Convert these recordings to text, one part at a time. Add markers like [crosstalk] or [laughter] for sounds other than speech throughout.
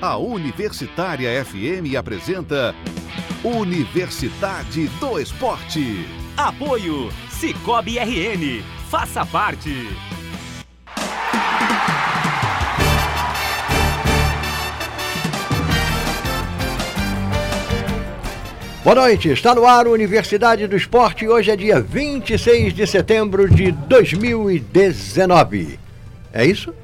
A Universitária FM apresenta Universidade do Esporte. Apoio Cicobi RN. Faça parte. Boa noite, está no ar Universidade do Esporte. Hoje é dia 26 de setembro de 2019. É isso?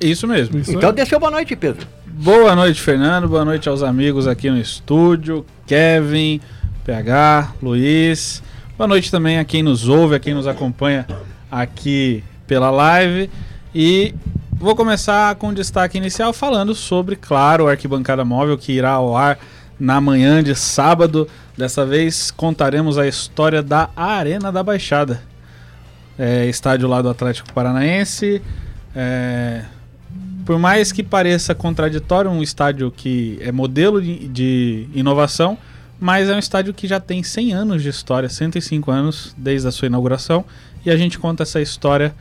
Isso mesmo. Isso então, dê seu boa noite, Pedro. Boa noite, Fernando. Boa noite aos amigos aqui no estúdio. Kevin, PH, Luiz. Boa noite também a quem nos ouve, a quem nos acompanha aqui pela live. E vou começar com o destaque inicial falando sobre, claro, o Arquibancada Móvel que irá ao ar na manhã de sábado. Dessa vez contaremos a história da Arena da Baixada. É, estádio lá do Atlético Paranaense. É, por mais que pareça contraditório, um estádio que é modelo de, de, inovação, mas é um estádio que já tem 100 anos de história, 105 anos desde a sua inauguração, e a gente conta essa história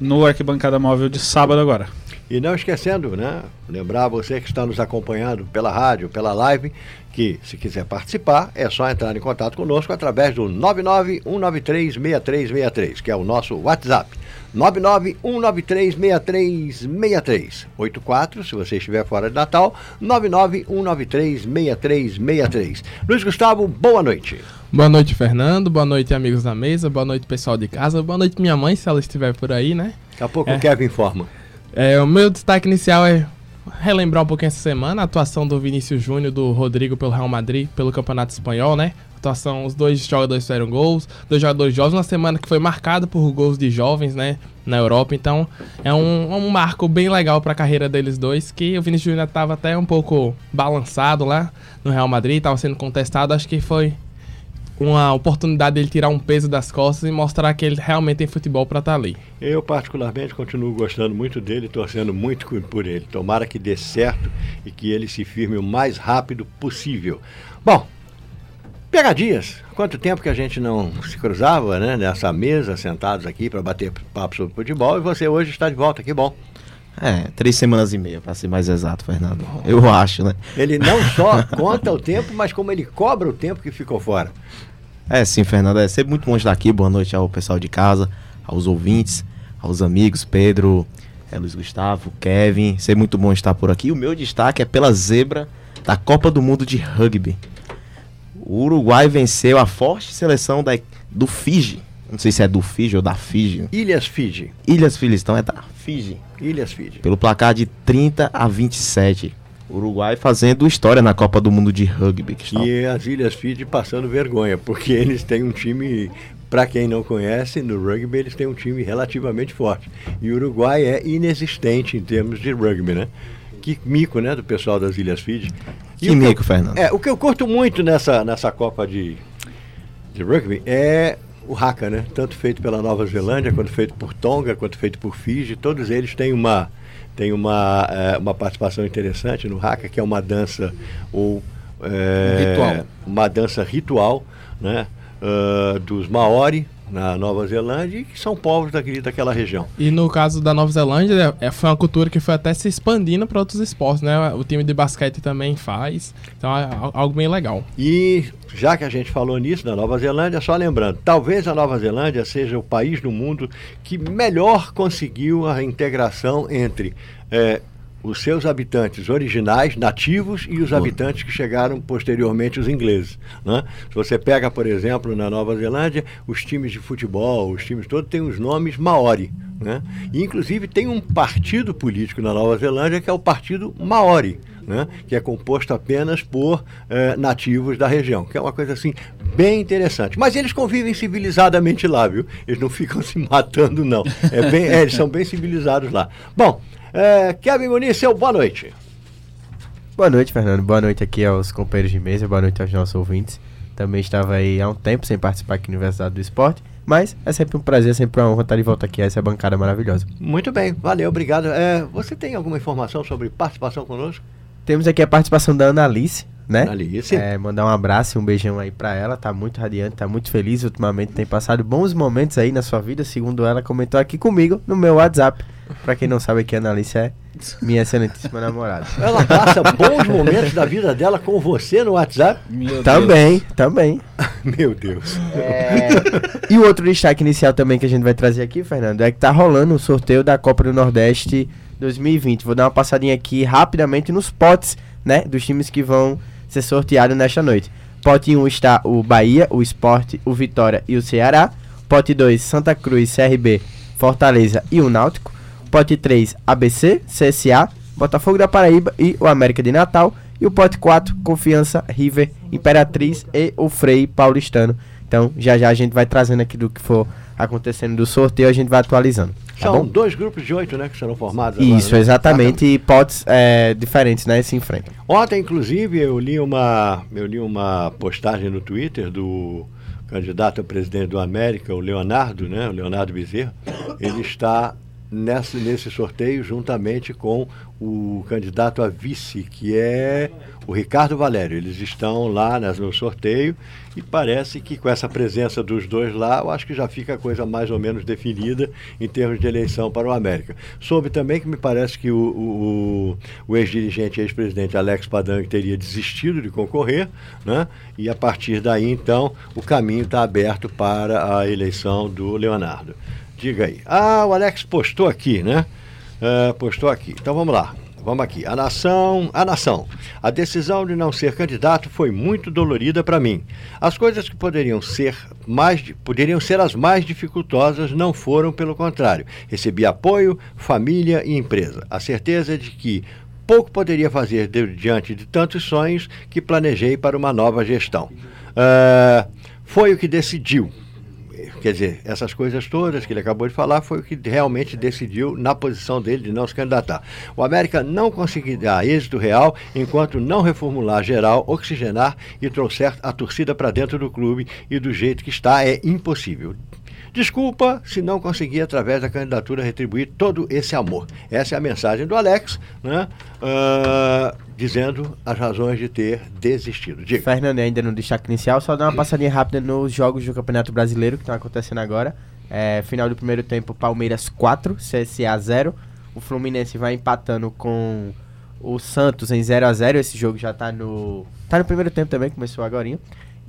no Arquibancada Móvel de sábado agora. E não esquecendo, né? Lembrar você que está nos acompanhando pela rádio, pela live, que se quiser participar, é só entrar em contato conosco através do 991936363, que é o nosso WhatsApp. 991936363. 84, se você estiver fora de Natal, 991936363. Luiz Gustavo, boa noite. Boa noite, Fernando. Boa noite, amigos da mesa. Boa noite, pessoal de casa. Boa noite, minha mãe, se ela estiver por aí, né? Daqui a pouco é. o Kevin informa. É, o meu destaque inicial é relembrar um pouquinho essa semana a atuação do Vinícius Júnior, do Rodrigo pelo Real Madrid, pelo Campeonato Espanhol, né? Atuação, os dois jogadores fizeram gols, dois jogadores jovens, uma semana que foi marcada por gols de jovens, né? Na Europa, então é um, um marco bem legal para a carreira deles dois, que o Vinícius Júnior estava até um pouco balançado lá no Real Madrid, estava sendo contestado, acho que foi uma oportunidade dele tirar um peso das costas e mostrar que ele realmente tem futebol para estar tá ali. Eu, particularmente, continuo gostando muito dele, torcendo muito por ele. Tomara que dê certo e que ele se firme o mais rápido possível. Bom, pegadinhas. Quanto tempo que a gente não se cruzava né, nessa mesa, sentados aqui para bater papo sobre futebol, e você hoje está de volta, que bom. É, três semanas e meia, para ser mais exato, Fernando. Eu acho, né? Ele não só [laughs] conta o tempo, mas como ele cobra o tempo que ficou fora. É sim, Fernando. É sempre muito bom estar aqui. Boa noite ao pessoal de casa, aos ouvintes, aos amigos, Pedro, é, Luiz Gustavo, Kevin. Sempre muito bom estar por aqui. O meu destaque é pela zebra da Copa do Mundo de Rugby. O Uruguai venceu a forte seleção da, do Fiji. Não sei se é do Fiji ou da Fiji. Ilhas Fiji. Ilhas Fiji, então é da Fiji. Ilhas Fiji. Pelo placar de 30 a 27. Uruguai fazendo história na Copa do Mundo de Rugby. E as Ilhas Fiji passando vergonha, porque [laughs] eles têm um time, para quem não conhece, no rugby eles têm um time relativamente forte. E o Uruguai é inexistente em termos de rugby, né? Que mico, né, do pessoal das Ilhas Fiji. E que mico, Fernando. É, o que eu curto muito nessa, nessa Copa de, de rugby é o haka, né? Tanto feito pela Nova Zelândia, quanto feito por Tonga, quanto feito por Fiji. Todos eles têm uma tem uma, é, uma participação interessante no Haka, que é uma dança ou é, ritual. uma dança ritual né, uh, dos Maori na Nova Zelândia e que são povos daqui, daquela região. E no caso da Nova Zelândia, é, foi uma cultura que foi até se expandindo para outros esportes, né? O time de basquete também faz, então é algo bem legal. E já que a gente falou nisso da Nova Zelândia, só lembrando, talvez a Nova Zelândia seja o país do mundo que melhor conseguiu a integração entre é, os seus habitantes originais, nativos, e os habitantes que chegaram posteriormente, os ingleses. Né? Se você pega, por exemplo, na Nova Zelândia, os times de futebol, os times todos têm os nomes maori. Né? E, inclusive, tem um partido político na Nova Zelândia que é o Partido Maori. Né? que é composto apenas por eh, nativos da região, que é uma coisa assim bem interessante. Mas eles convivem civilizadamente lá, viu? Eles não [laughs] ficam se matando, não. É bem, é, eles são bem civilizados lá. Bom, é, Kevin Muniz, seu boa noite. Boa noite, Fernando. Boa noite aqui aos companheiros de mesa, boa noite aos nossos ouvintes. Também estava aí há um tempo sem participar aqui na Universidade do Esporte, mas é sempre um prazer, sempre uma honra estar de volta aqui a essa bancada maravilhosa. Muito bem, valeu, obrigado. É, você tem alguma informação sobre participação conosco? Temos aqui a participação da Analice, né? Analice. É, mandar um abraço e um beijão aí para ela, tá muito radiante, tá muito feliz ultimamente, tem passado bons momentos aí na sua vida, segundo ela comentou aqui comigo no meu WhatsApp Pra quem não sabe aqui, a Analice é minha excelentíssima namorada. Ela passa bons momentos da vida dela com você no WhatsApp. Meu Também, também. [laughs] Meu Deus. É, E o outro destaque inicial também que a gente vai trazer aqui, Fernando, é que tá rolando o sorteio da Copa do Nordeste 2020. Vou dar uma passadinha aqui rapidamente nos potes, né, dos times que vão ser sorteados nesta noite. Pote 1 está o Bahia, o Sport, o Vitória e o Ceará. Pote 2, Santa Cruz, CRB, Fortaleza e o Náutico. Pote 3, ABC, CSA, Botafogo da Paraíba e o América de Natal. E o pote 4, Confiança, River, Imperatriz e o Frei Paulistano. Então, já já a gente vai trazendo aqui do que for acontecendo do sorteio, a gente vai atualizando. Tá São bom? dois grupos de oito, né, que serão formados. agora, Isso, né? exatamente. E potes é, diferentes, né? Se enfrentam. Ontem, inclusive, eu li uma, eu li uma postagem no Twitter do candidato a presidente do América, o Leonardo, né, o Leonardo Bezerra. Ele está nessa, nesse sorteio juntamente com o candidato a vice, que é o Ricardo Valério. Eles estão lá no sorteio e parece que com essa presença dos dois lá, eu acho que já fica a coisa mais ou menos definida em termos de eleição para o América. Soube também que me parece que o, o, o ex-dirigente e ex-presidente Alex Padang teria desistido de concorrer, né? e a partir daí, então, o caminho está aberto para a eleição do Leonardo. Diga aí. Ah, o Alex postou aqui, né? Ah, postou aqui. Então vamos lá. Vamos aqui. A nação, a nação. A decisão de não ser candidato foi muito dolorida para mim. As coisas que poderiam ser mais poderiam ser as mais dificultosas não foram, pelo contrário. Recebi apoio, família e empresa. A certeza de que pouco poderia fazer diante de tantos sonhos que planejei para uma nova gestão. Ah, foi o que decidiu. Quer dizer, essas coisas todas que ele acabou de falar foi o que realmente decidiu na posição dele de não se candidatar. O América não conseguirá êxito real enquanto não reformular geral, oxigenar e trouxer a torcida para dentro do clube e do jeito que está é impossível. Desculpa se não conseguir, através da candidatura, retribuir todo esse amor. Essa é a mensagem do Alex, né? Ah, dizendo as razões de ter desistido. Diga. Fernando, ainda no destaque inicial, só dar uma passadinha rápida nos jogos do Campeonato Brasileiro que estão acontecendo agora. É, final do primeiro tempo, Palmeiras 4, CSA 0. O Fluminense vai empatando com o Santos em 0 a 0 Esse jogo já tá no. Tá no primeiro tempo também, começou agora.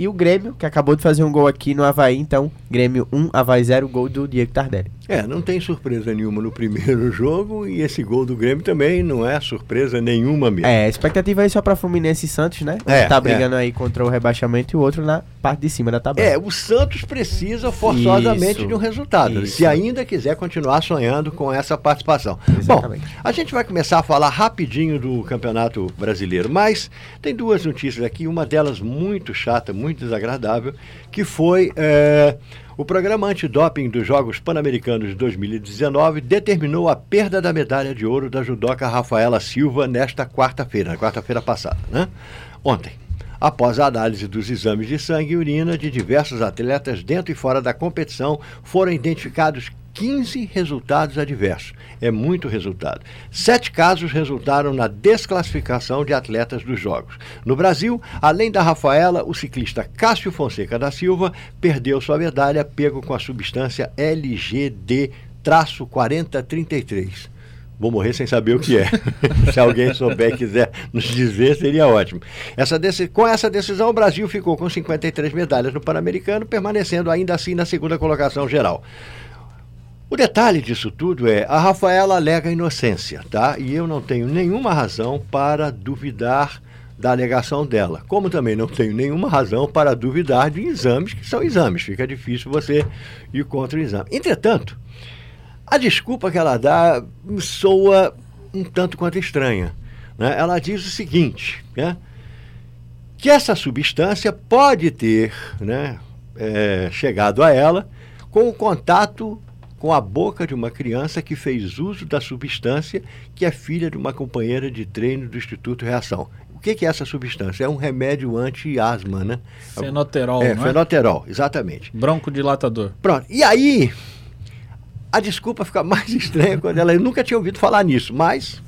E o Grêmio, que acabou de fazer um gol aqui no Havaí, então, Grêmio 1, Havaí 0, gol do Diego Tardelli. É, não tem surpresa nenhuma no primeiro [laughs] jogo e esse gol do Grêmio também não é surpresa nenhuma mesmo. É, a expectativa aí só pra Fluminense e Santos, né? É, tá brigando aí contra o rebaixamento e o outro na parte de cima da tabela. É, o Santos precisa forçosamente Isso. de um resultado, Isso. se ainda quiser continuar sonhando com essa participação. Exatamente. Bom, a gente vai começar a falar rapidinho do Campeonato Brasileiro, mas tem duas notícias aqui, uma delas muito chata, muito desagradável, que foi é, o programa antidoping dos Jogos Pan-Americanos de 2019 determinou a perda da medalha de ouro da judoca Rafaela Silva nesta quarta-feira, na quarta-feira passada, né? Ontem após a análise dos exames de sangue e urina de diversos atletas dentro e fora da competição, foram identificados 15 resultados adversos. É muito resultado. Sete casos resultaram na desclassificação de atletas dos Jogos. No Brasil, além da Rafaela, o ciclista Cássio Fonseca da Silva perdeu sua medalha pego com a substância LGD-4033. Vou morrer sem saber o que é. [laughs] Se alguém souber e quiser nos dizer, seria ótimo. Essa com essa decisão, o Brasil ficou com 53 medalhas no Pan-Americano, permanecendo ainda assim na segunda colocação geral. O detalhe disso tudo é, a Rafaela alega inocência, tá? E eu não tenho nenhuma razão para duvidar da alegação dela. Como também não tenho nenhuma razão para duvidar de exames que são exames. Fica difícil você ir contra o exame. Entretanto, a desculpa que ela dá soa um tanto quanto estranha. né? Ela diz o seguinte, né? que essa substância pode ter né, é, chegado a ela com o contato com a boca de uma criança que fez uso da substância, que é filha de uma companheira de treino do Instituto Reação. O que, é essa substância? É um remédio anti-asma, né? Fenoterol, é, é? fenoterol, exatamente. Broncodilatador. Pronto. E aí, a desculpa fica mais [laughs] estranha quando ela. Eu nunca tinha ouvido falar nisso, mas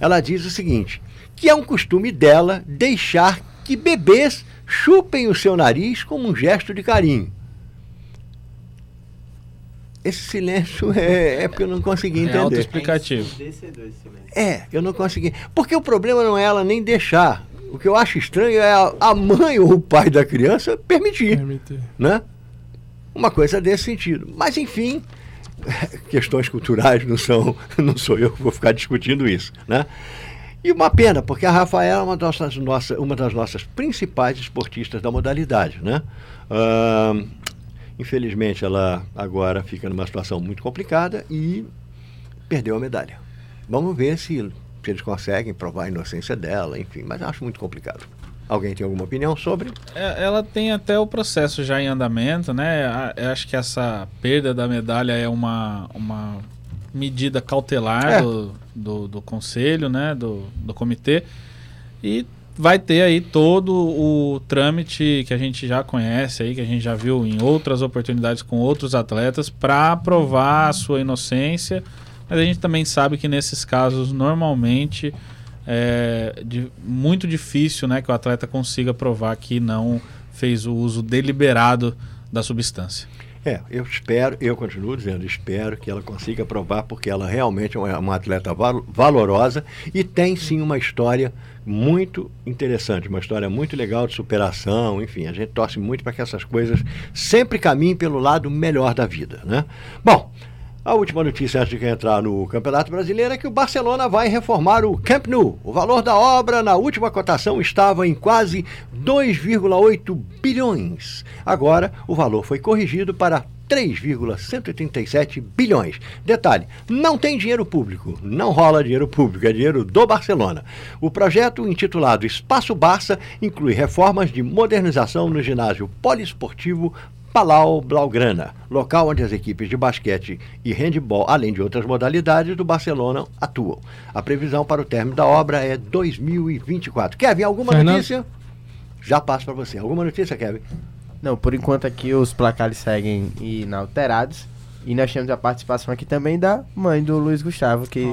ela diz o seguinte: que é um costume dela deixar que bebês chupem o seu nariz como um gesto de carinho. Esse silêncio é, é porque eu não consegui É entender. autoexplicativo. É, eu não consegui. Porque o problema não é ela nem deixar. O que eu acho estranho é a, mãe ou o pai da criança permitir, Permitir. né? Uma coisa desse sentido. Mas, enfim, [laughs] questões culturais não são, [laughs] não sou eu que vou ficar discutindo isso, né? E uma pena, porque a Rafaela é uma das nossas, nossa, uma das nossas principais esportistas da modalidade, né? Ahn, infelizmente, ela agora fica numa situação muito complicada e perdeu a medalha. Vamos ver se, se eles conseguem provar a inocência dela, enfim, mas acho muito complicado. Alguém tem alguma opinião sobre? É, Ela tem até o processo já em andamento, né? Eu acho que essa perda da medalha é uma, uma medida cautelar É. do, do, do conselho, né? Do, do comitê. E vai ter aí todo o trâmite que a gente já conhece aí, que a gente já viu em outras oportunidades com outros atletas, para provar a sua inocência. Mas a gente também sabe que nesses casos, normalmente, é de- muito difícil né, que o atleta consiga provar que não fez o uso deliberado da substância. É, eu espero, eu continuo dizendo, espero que ela consiga provar, porque ela realmente é uma, atleta val- valorosa e tem sim uma história muito interessante, uma história muito legal de superação, enfim, a gente torce muito para que essas coisas sempre caminhem pelo lado melhor da vida, né? Bom, a última notícia antes de entrar no Campeonato Brasileiro é que o Barcelona vai reformar o Camp Nou. O valor da obra na última cotação estava em quase 2,8 bilhões. Agora, o valor foi corrigido para 3,137 bilhões. Detalhe: não tem dinheiro público, não rola dinheiro público, é dinheiro do Barcelona. O projeto, intitulado Espaço Barça, inclui reformas de modernização no ginásio poliesportivo Palau Blaugrana, local onde as equipes de basquete e handebol, além de outras modalidades, do Barcelona atuam. A previsão para o término da obra é 2024. Kevin, alguma Fernando? notícia? Já passo para você. Alguma notícia, Kevin? Não, por enquanto aqui os placares seguem inalterados. E nós temos a participação aqui também da mãe do Luiz Gustavo, que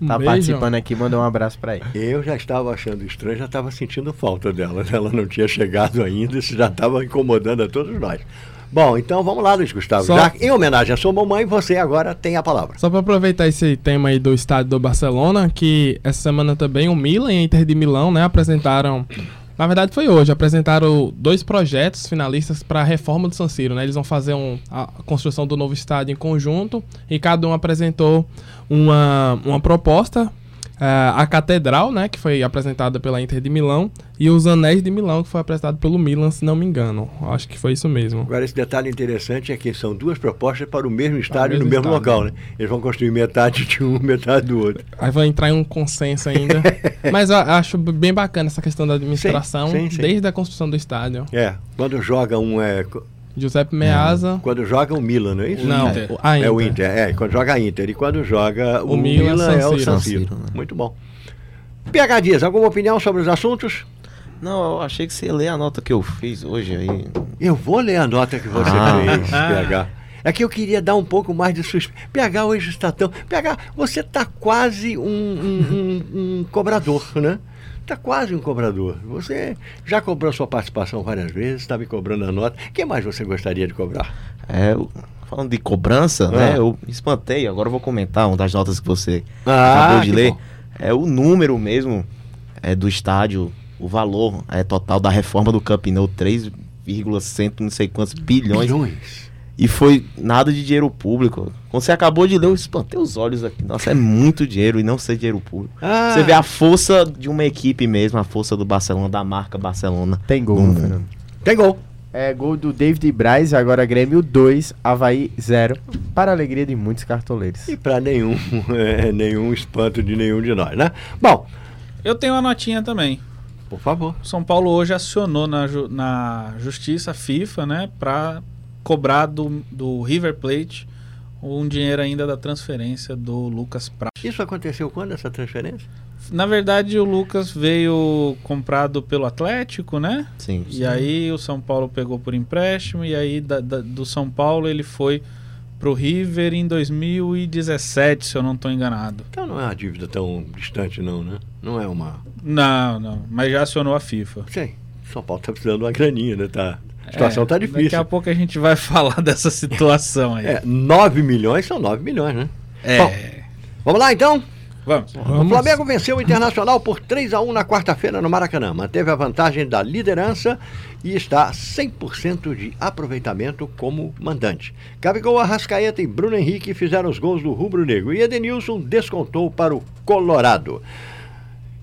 Um tá beijo. participando aqui. Mandou um abraço pra ele. Eu já estava achando estranho, já estava sentindo falta dela. Ela não tinha chegado ainda, isso já estava incomodando a todos nós. Bom, então vamos lá, Luiz Gustavo. Só- Já em homenagem à sua mamãe, você agora tem a palavra. Só para aproveitar esse tema aí do estádio do Barcelona, que essa semana também o Milan e a Inter de Milão, né, apresentaram, na verdade foi hoje, apresentaram dois projetos finalistas para a reforma do San Siro, né? Eles vão fazer um, a construção do novo estádio em conjunto e cada um apresentou uma, uma proposta. Eh, a Catedral, né, que foi apresentada pela Inter de Milão, e os Anéis de Milão, que foi apresentado pelo Milan, se não me engano. Acho que foi isso mesmo. Agora, esse detalhe interessante é que são duas propostas para o mesmo estádio no mesmo local, né? Eles vão construir metade de um, [laughs] metade do outro. Aí vai entrar em um consenso ainda. [laughs] Mas eu acho bem bacana essa questão da administração, Sim, sim, sim. desde a construção do estádio. É, quando joga um é, Giuseppe Meazza. quando joga o Milan, não é isso? Não, Inter. a É o Inter. Inter, é, quando joga a Inter. E quando joga o, O Milan, Milan, San é o Siro. San Siro. Siro, né? Muito bom. PH Dias, alguma opinião sobre os assuntos? Não, eu achei que você ia ler a nota que eu fiz hoje aí. Eu vou ler a nota que você Ah. fez, PH. É que eu queria dar um pouco mais de suspense. PH hoje está tão. PH, você está quase um, um- um- um cobrador, né? Está quase um cobrador. Você já cobrou sua participação várias vezes, está me cobrando a nota. O que mais você gostaria de cobrar? É, eu- falando de cobrança, Ah. né? Eu espantei, agora eu vou comentar uma das notas que você Ah, acabou de ler. bom. É o número mesmo é, do estádio, o valor é, total da reforma do Camp Nou, 3,100 não sei quantos bilhões. Bilhões. E foi nada de dinheiro público. Quando você acabou de ler, eu espantei os olhos aqui. Nossa, é muito dinheiro e não ser dinheiro público. Ah, Você vê a força de uma equipe mesmo, a força do Barcelona, da marca Barcelona. Tem gol, no né. Fernando? Tem gol. É gol do David Braz, agora Grêmio 2, Havaí 0. Para a alegria de muitos cartoleiros. E para nenhum, [laughs] é, nenhum espanto de nenhum de nós, né? Bom, Eu tenho uma notinha também. por favor. São Paulo hoje acionou na, ju- na justiça FIFA, né, para cobrar do, do River Plate um dinheiro ainda da transferência do Lucas Prat. Isso aconteceu quando, essa transferência? Na verdade, o Lucas veio comprado pelo Atlético, né? Sim. E aí o São Paulo pegou por empréstimo e aí da- da- do São Paulo ele foi pro River em 2017, se eu não estou enganado. Então não é uma dívida tão distante, não, né? Não é uma. Não, não, mas já acionou a FIFA. Sim, São Paulo tá precisando de uma graninha, né? Tá, A situação está É, Daqui difícil. a pouco a gente vai [laughs] falar dessa situação aí. É, 9 milhões são 9 milhões, né? É. Bom. Vamos lá então? Vamos. O Flamengo venceu o Internacional por 3 a 1 na quarta-feira no Maracanã. Manteve a vantagem da liderança e está 100% de aproveitamento como mandante. Gabigol, Arrascaeta e Bruno Henrique fizeram os gols do Rubro Negro e Edenilson descontou para o Colorado.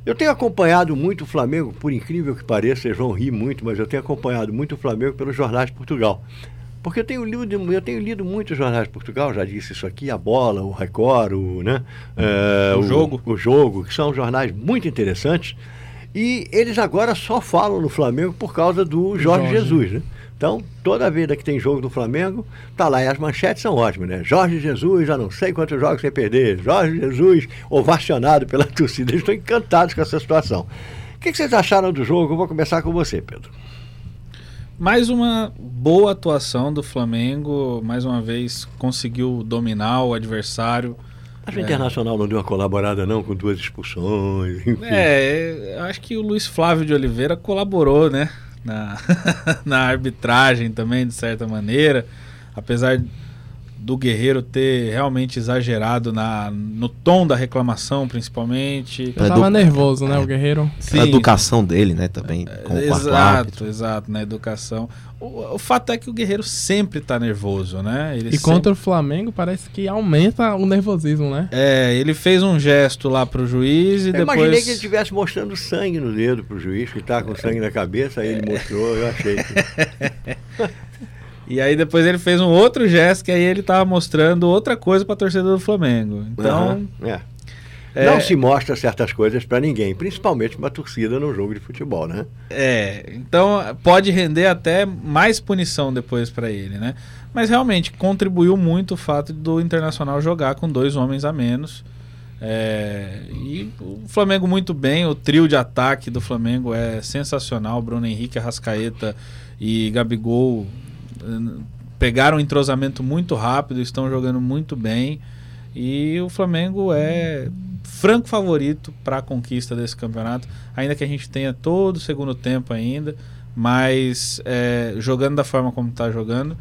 Eu tenho acompanhado muito o Flamengo, por incrível que pareça, vocês vão rir muito, mas eu tenho acompanhado muito o Flamengo pelos jornais de Portugal. Porque eu tenho lido, eu tenho lido muitos jornais de Portugal, já disse isso aqui, a bola, o Record, o, né, é, O Jogo. o jogo, que são jornais muito interessantes. E eles agora só falam no Flamengo por causa do Jorge, Jorge. Jesus, né? Então, toda vez que tem jogo do Flamengo, tá lá. E as manchetes são ótimas, né? Jorge Jesus, já não sei quantos jogos sem perder. Jorge Jesus, ovacionado pela [laughs] torcida. Eles estão encantados com essa situação. O que, que vocês acharam do jogo? Eu vou começar com você, Pedro. Mais uma boa atuação do Flamengo. Mais uma vez conseguiu dominar o adversário. Mas o Internacional não deu uma colaborada, não, com duas expulsões, enfim. É, acho que o Luiz Flávio de Oliveira colaborou, né? Na, [laughs] na arbitragem também, de certa maneira. Apesar do Guerreiro ter realmente exagerado na, no tom da reclamação, principalmente. Eu tava edu- nervoso, né, É. o Guerreiro? A educação dele, né, também, com o. Exato, exato, na educação. O, o fato é que o Guerreiro sempre tá nervoso, né? Ele E sempre- contra o Flamengo parece que aumenta o nervosismo, né? É, ele fez um gesto lá pro juiz e Eu depois. imaginei que ele estivesse mostrando sangue no dedo pro juiz, que tá com sangue na cabeça, aí ele mostrou, eu achei. Que... [laughs] E aí depois ele fez um outro gesto que aí ele tava mostrando outra coisa pra torcida do Flamengo. Então, Aham, é. é, Não se mostra certas coisas pra ninguém, principalmente uma torcida no jogo de futebol, né? é, então pode render até mais punição depois pra ele, né? Mas realmente contribuiu muito o fato do Internacional jogar com dois homens a menos. É, e o Flamengo muito bem, o trio de ataque do Flamengo é sensacional. Bruno Henrique, Arrascaeta e Gabigol pegaram um entrosamento muito rápido, estão jogando muito bem. E o Flamengo é franco favorito para a conquista desse campeonato, ainda que a gente tenha todo o segundo tempo ainda, mas é, jogando da forma como está jogando,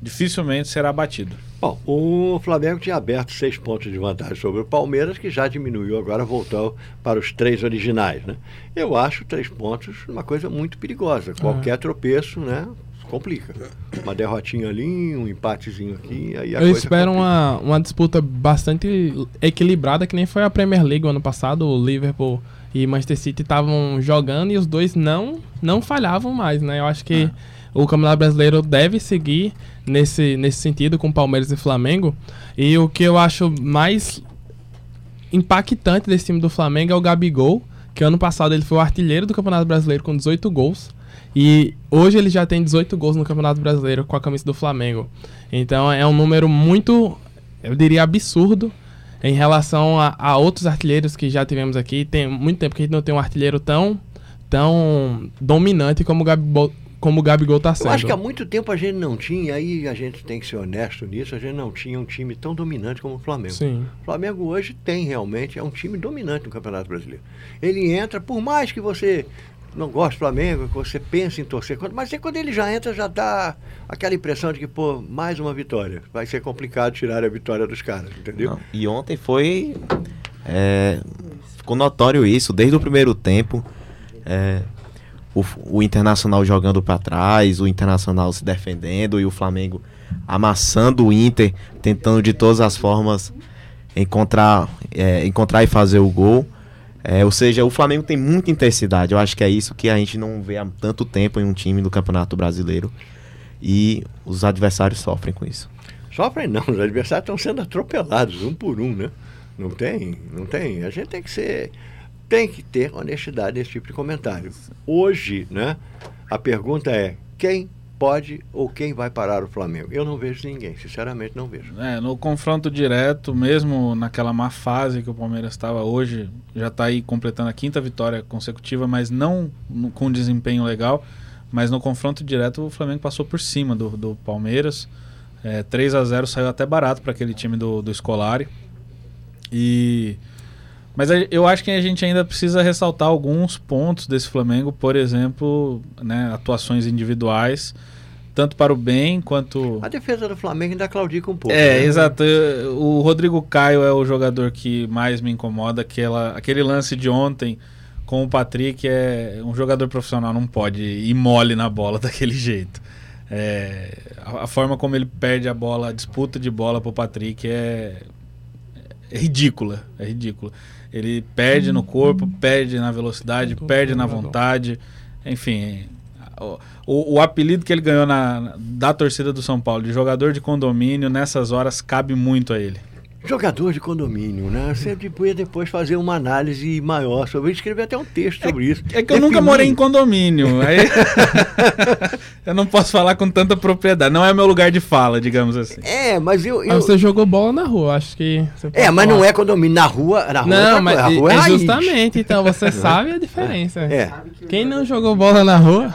dificilmente será batido. Bom, o Flamengo tinha aberto seis pontos de vantagem sobre o Palmeiras, que já diminuiu agora, voltou para os três originais, né? Eu acho três pontos uma coisa muito perigosa. Qualquer tropeço, né? Complica. Uma derrotinha ali, um empatezinho aqui, aí a Eu espero complica. uma, uma disputa bastante equilibrada, que nem foi a Premier League o ano passado. O Liverpool e Manchester City estavam jogando e os dois não, não falhavam mais, né? Eu acho que o Campeonato Brasileiro deve seguir nesse, nesse sentido com Palmeiras e Flamengo. E o que eu acho mais impactante desse time do Flamengo é o Gabigol, que ano passado ele foi o artilheiro do Campeonato Brasileiro com 18 gols. E hoje ele já tem 18 gols no Campeonato Brasileiro com a camisa do Flamengo. Então é um número muito, eu diria, absurdo em relação a, a outros artilheiros que já tivemos aqui. Tem muito tempo que a gente não tem um artilheiro tão, tão dominante como o Gabigol, como o Gabigol tá sendo. Eu acho que há muito tempo a gente não tinha, aí a gente tem que ser honesto nisso, a gente não tinha um time tão dominante como o Flamengo. Sim. O Flamengo hoje tem realmente, é um time dominante no Campeonato Brasileiro. Ele entra, por mais que você não goste do Flamengo, você pense em torcer contra, mas quando ele já entra, já dá aquela impressão de que, pô, mais uma vitória. Vai ser complicado tirar a vitória dos caras, entendeu? Não, E ontem foi. é, ficou notório isso, desde o primeiro tempo. é, o, o Internacional jogando pra trás, o Internacional se defendendo e o Flamengo amassando o Inter, tentando de todas as formas encontrar, é, encontrar e fazer o gol. É, ou seja, o Flamengo tem muita intensidade. Eu acho que é isso que a gente não vê há tanto tempo em um time do Campeonato Brasileiro. E os adversários sofrem com isso. Sofrem não, os adversários estão sendo atropelados um por um, né? Não tem, não tem. A gente tem que ser, tem que ter honestidade nesse tipo de comentário. Hoje, né? A pergunta é quem pode ou quem vai parar o Flamengo? Eu não vejo ninguém, sinceramente não vejo. É, no confronto direto, mesmo naquela má fase que o Palmeiras estava hoje, já está aí completando a quinta vitória consecutiva, mas não com desempenho legal. Mas no confronto direto o Flamengo passou por cima do, do Palmeiras. É, 3 a 0 saiu até barato para aquele time do, do Scolari. E Mas eu acho que a gente ainda precisa ressaltar alguns pontos desse Flamengo, por exemplo, né, atuações individuais, tanto para o bem quanto. A defesa do Flamengo ainda claudica um pouco. É, né? exato. O Rodrigo Caio é o jogador que mais me incomoda. Aquela, aquele lance de ontem com o Patrick é um jogador profissional não pode ir mole na bola [laughs] daquele jeito. É, a, a forma como ele perde a bola, a disputa de bola pro Patrick é, é ridícula. É ridícula. Ele perde no corpo, perde na velocidade, perde na vontade. Enfim, o, o, o apelido que ele ganhou na, da torcida do São Paulo de jogador de condomínio, nessas horas, cabe muito a ele. Jogador de condomínio, né? Você podia depois fazer uma análise maior sobre isso, escrever até um texto sobre isso. É que eu nunca morei em condomínio. Aí [laughs] eu não posso falar com tanta propriedade. Não é meu lugar de fala, digamos assim. É, mas eu. Mas eu- você jogou bola na rua, acho que. É, mas falar. não é condomínio. Na rua. Na rua é Não, outra mas coisa, rua é, é justamente, então você [laughs] sabe a diferença. É. Quem não jogou bola na rua,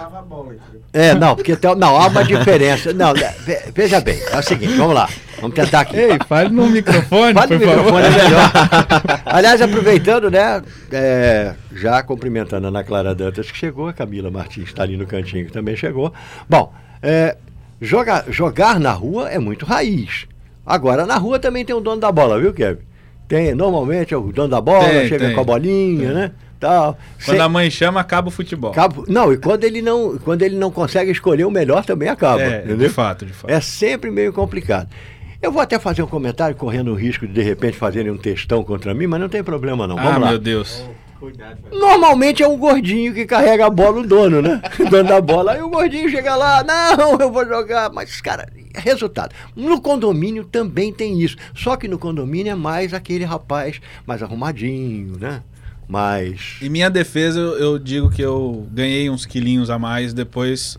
É, não, porque tem, não, há uma diferença. Não, né, ve- veja bem, é o seguinte, vamos lá. Vamos tentar aqui. Ei, fale no microfone, Fale no por favor. microfone, é melhor. [laughs] Aliás, aproveitando, né? é, já cumprimentando a Ana Clara Dantas, que chegou, a Camila Martins está ali no cantinho, que também chegou. Bom, é, joga- jogar na rua é muito raiz. Agora, na rua também tem o dono da bola, viu, Kevin? Tem, normalmente é o dono da bola, Tem, chega tem, com a bolinha, tem. né? Tal. Quando Sem- a mãe chama, acaba o futebol. Cabo- Não, e quando ele não, quando ele não consegue escolher o melhor, também acaba. é, entendeu? de fato, de fato. É sempre meio complicado. Eu vou até fazer um comentário, correndo o risco de de repente fazerem um textão contra mim, mas não tem problema não. Vamos ah, lá. meu Deus. Normalmente é um gordinho que carrega a bola, o dono, né? [laughs] O dono da bola. Aí o gordinho chega lá, não, eu vou jogar. Mas, cara, resultado. No condomínio também tem isso. Só que no condomínio é mais aquele rapaz mais arrumadinho, né? Mais. Em minha defesa, eu, eu digo que eu ganhei uns quilinhos a mais depois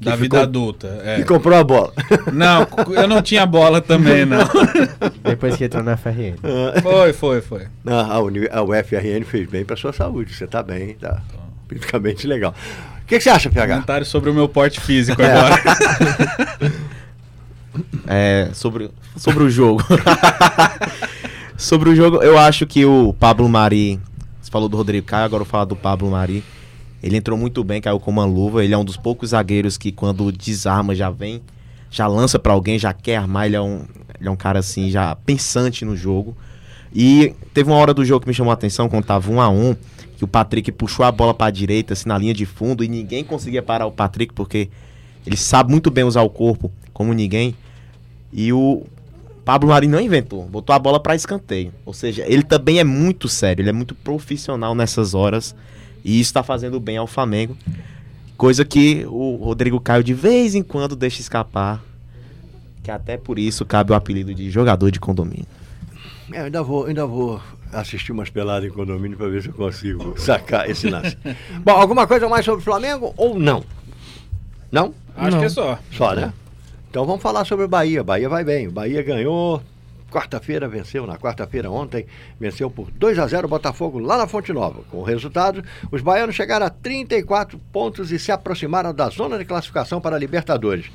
da Que vida ficou- adulta. é. E comprou a bola. [laughs] Não, eu não tinha bola também, não. [laughs] Depois que entrou na FRN. Foi, foi, foi. Ah, a, uni- a UFRN fez bem para sua saúde. Você tá bem, tá fisicamente legal. O que, que você acha, PH? Comentário sobre o meu porte físico [laughs] É. agora. É, sobre, sobre o jogo. sobre o jogo, eu acho que o Pablo Mari. Você falou do Rodrigo Caio, agora eu vou falar do Pablo Mari. Ele entrou muito bem, caiu com uma luva. Ele é um dos poucos zagueiros que, quando desarma, já vem, já lança pra alguém, já quer armar. Ele é um, ele é um cara assim, já pensante no jogo. E teve uma hora do jogo que me chamou a atenção, quando tava 1 a 1 que o Patrick puxou a bola pra direita, assim, na linha de fundo, e ninguém conseguia parar o Patrick, porque ele sabe muito bem usar o corpo, como ninguém. E o Pablo Mari não inventou, botou a bola pra escanteio. Ou seja, ele também é muito sério, ele é muito profissional nessas horas. E isso tá fazendo bem ao Flamengo. Coisa que o Rodrigo Caio de vez em quando deixa escapar. Que até por isso cabe o apelido de jogador de condomínio. É, ainda vou, ainda vou assistir umas peladas em condomínio para ver se eu consigo sacar esse lance. [laughs] Bom, alguma coisa mais sobre o Flamengo ou não? Não? Acho Não. que é só. Só, né? Então vamos falar sobre o Bahia. Bahia vai bem. O Bahia ganhou. Quarta-feira venceu, na quarta-feira ontem, venceu por 2 a 0 o Botafogo lá na Fonte Nova. Com o resultado, os baianos chegaram a 34 pontos e se aproximaram da zona de classificação para a Libertadores.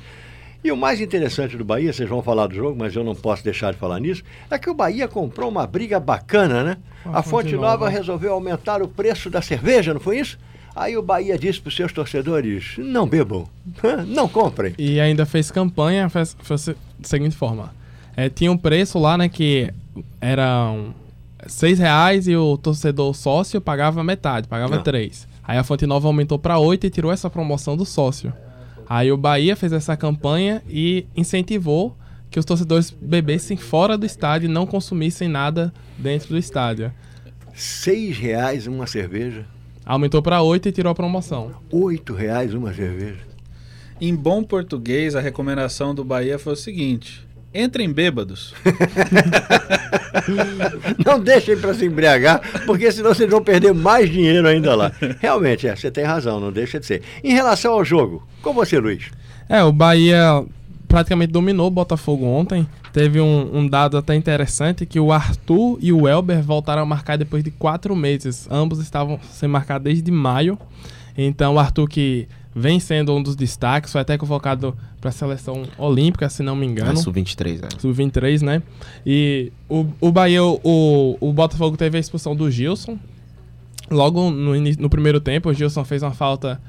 E o mais interessante do Bahia, vocês vão falar do jogo, mas eu não posso deixar de falar nisso, é que o Bahia comprou uma briga bacana, né? A A Fonte Nova resolveu aumentar o preço da cerveja, não foi isso? Aí o Bahia disse para os seus torcedores: não bebam, [laughs] não comprem. E ainda fez campanha, da seguinte forma. É, tinha um preço lá, né, que eram seis reais e o torcedor sócio pagava metade, pagava Ah. três. Aí a Fonte Nova aumentou para oito e tirou essa promoção do sócio. Aí o Bahia fez essa campanha e incentivou que os torcedores bebessem fora do estádio e não consumissem nada dentro do estádio. Seis reais uma cerveja, Aumentou para oito e tirou a promoção. oito reais uma cerveja. Em bom português, a recomendação do Bahia foi o seguinte: entrem bêbados. [laughs] Não deixem para se embriagar, porque senão vocês vão perder mais dinheiro ainda lá. Realmente, é, você tem razão, não deixa de ser. Em relação ao jogo, com você, Luiz. É, o Bahia praticamente dominou o Botafogo ontem. Teve um, um dado até interessante que o Arthur e o Elber voltaram a marcar depois de quatro meses. Ambos estavam sem marcar desde maio. Então o Arthur que vem sendo um dos destaques, foi até convocado para a seleção olímpica, se não me engano. Sub-23, é. Sub-23, né? E o, o Bahia, o, o Botafogo teve a expulsão do Gilson. Logo no, no primeiro tempo, o Gilson fez uma falta,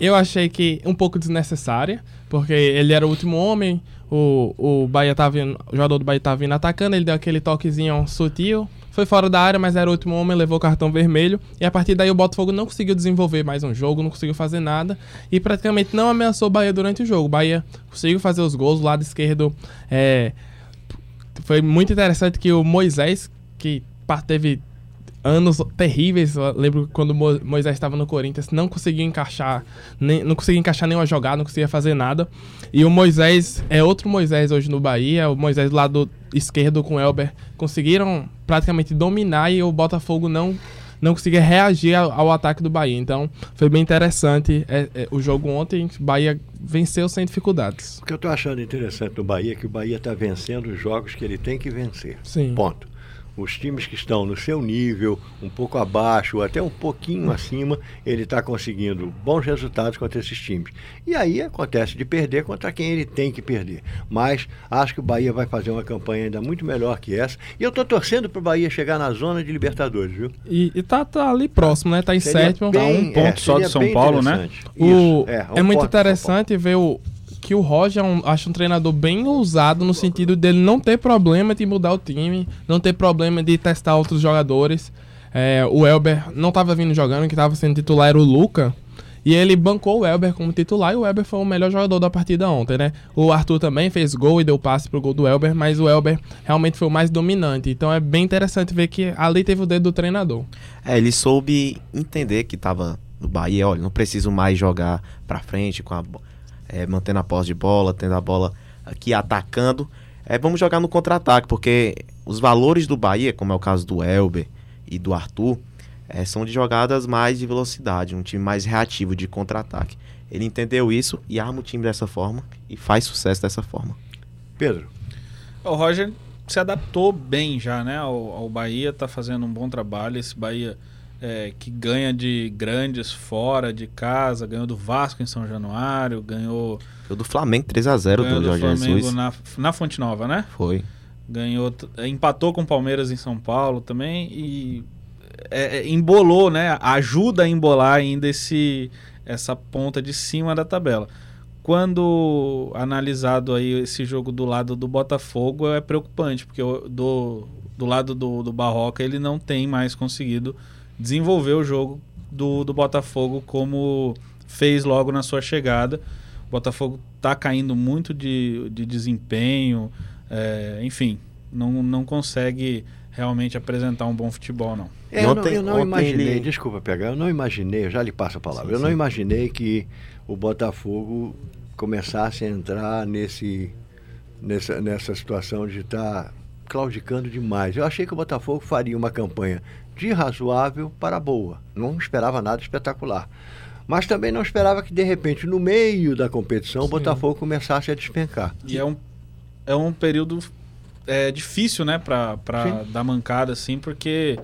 eu achei que um pouco desnecessária, porque ele era o último homem, o, o, Bahia tava o jogador do Bahia estava vindo atacando, ele deu aquele toquezinho sutil, foi fora da área, mas era o último homem, levou cartão vermelho, e a partir daí o Botafogo não conseguiu desenvolver mais um jogo, não conseguiu fazer nada, e praticamente não ameaçou o Bahia durante o jogo. O Bahia conseguiu fazer os gols, o lado esquerdo é, foi muito interessante que o Moisés, que teve anos terríveis, eu lembro quando Moisés estava no Corinthians, não conseguia encaixar, nem, não conseguia encaixar nenhuma jogada, não conseguia fazer nada. E o Moisés é outro Moisés hoje no Bahia, o Moisés do lado esquerdo com o Elber conseguiram praticamente dominar e o Botafogo não não conseguia reagir ao, ao ataque do Bahia. Então, foi bem interessante é, é, o jogo ontem. O Bahia venceu sem dificuldades. O que eu estou achando interessante no Bahia é que o Bahia está vencendo os jogos que ele tem que vencer. Sim. Ponto. Os times que estão no seu nível, um pouco abaixo, ou até um pouquinho acima, ele está conseguindo bons resultados contra esses times. E aí acontece de perder contra quem ele tem que perder. Mas acho que o Bahia vai fazer uma campanha ainda muito melhor que essa. E eu estou torcendo para o Bahia chegar na zona de Libertadores, viu? E, e tá, tá ali próximo, né? Tá em Seria sétimo. bem- Tá um ponto só seria de São bem Paulo, né? interessante. O- Isso, é, um ponto muito São interessante ver o, que o Roger é um- um treinador bem ousado no sentido dele não ter problema de mudar o time, não ter problema de testar outros jogadores. É, o Elber não estava vindo jogando, que estava sendo titular era o Luca. E ele bancou o Elber como titular e o Elber foi o melhor jogador da partida ontem, né? O Arthur também fez gol e deu passe pro gol do Elber, mas o Elber realmente foi o mais dominante. Então é bem interessante ver que ali teve o dedo do treinador. É, ele soube entender que tava no Bahia, olha, não preciso mais jogar pra frente, com a, é, mantendo a posse de bola, tendo a bola aqui atacando. É, vamos jogar no contra-ataque, porque os valores do Bahia, como é o caso do Elber e do Arthur, é, são de jogadas mais de velocidade, um time mais reativo de contra-ataque. Ele entendeu isso e arma o time dessa forma e faz sucesso dessa forma. Pedro, O Roger se adaptou bem já, né? Ao, ao Bahia, tá fazendo um bom trabalho. Esse Bahia é, que ganha de grandes fora de casa, ganhou do Vasco em São Januário, ganhou, Foi do Flamengo 3x0 ganhou do do Jorge Flamengo Jesus. na, na Fonte Nova, né? Foi. ganhou empatou com o Palmeiras em São Paulo também e é, é, embolou né ajuda a embolar ainda esse essa ponta de cima da tabela quando analisado aí esse jogo do lado do Botafogo é preocupante porque do, do lado do, do Barroca ele não tem mais conseguido desenvolver o jogo do, do Botafogo como fez logo na sua chegada o Botafogo está caindo muito de, de desempenho é, enfim, não, não consegue realmente apresentar um bom futebol, não. É, eu, não, Ontem- eu não imaginei, ele- desculpa pegar, eu não imaginei, eu já lhe passo a palavra, Sim, eu não sim. imaginei que o Botafogo começasse a entrar nesse, nessa, nessa situação de estar claudicando demais. Eu achei que o Botafogo faria uma campanha de razoável para boa, não esperava nada espetacular. Mas também não esperava que, de repente, no meio da competição, o. Botafogo começasse a despencar. E é um, é um período é, difícil, né, pra dar mancada, assim, porque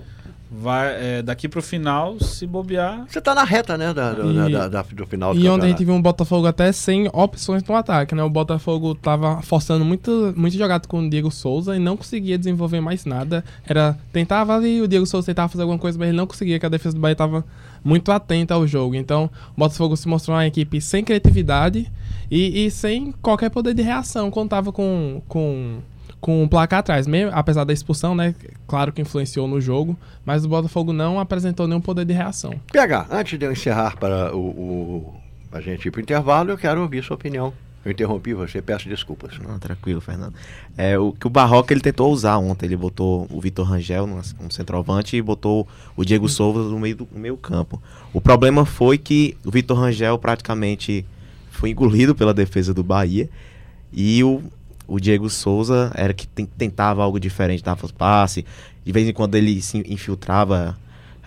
vai, é, daqui pro final, se bobear, Você está na reta, né, da, do- E- da- da- do final do E ontem a campeonato. gente viu um Botafogo até sem opções no ataque, né? O Botafogo tava forçando muito, muito jogado com o Diego Souza e não conseguia desenvolver mais nada. Era tentava ali, o Diego Souza tentava fazer alguma coisa, mas ele não conseguia, que a defesa do Bahia tava muito atenta ao jogo. Então, o Botafogo se mostrou uma equipe sem criatividade e, e sem qualquer poder de reação quando tava com, com, com o placar atrás. Mesmo, apesar da expulsão, né? Claro que influenciou no jogo, mas o Botafogo não apresentou nenhum poder de reação. PH, antes de eu encerrar para o, o a gente ir para o intervalo, eu quero ouvir sua opinião. Eu interrompi você, peço desculpas. Não, tranquilo, Fernando. É, o que o Barroca ele tentou usar ontem, ele botou o Vitor Rangel no, como centroavante e botou o Diego Souza no meio do no meio campo. O problema foi que o Vitor Rangel praticamente foi engolido pela defesa do Bahia e o, o Diego Souza era que ten- tentava algo diferente, dava passe, de vez em quando ele se infiltrava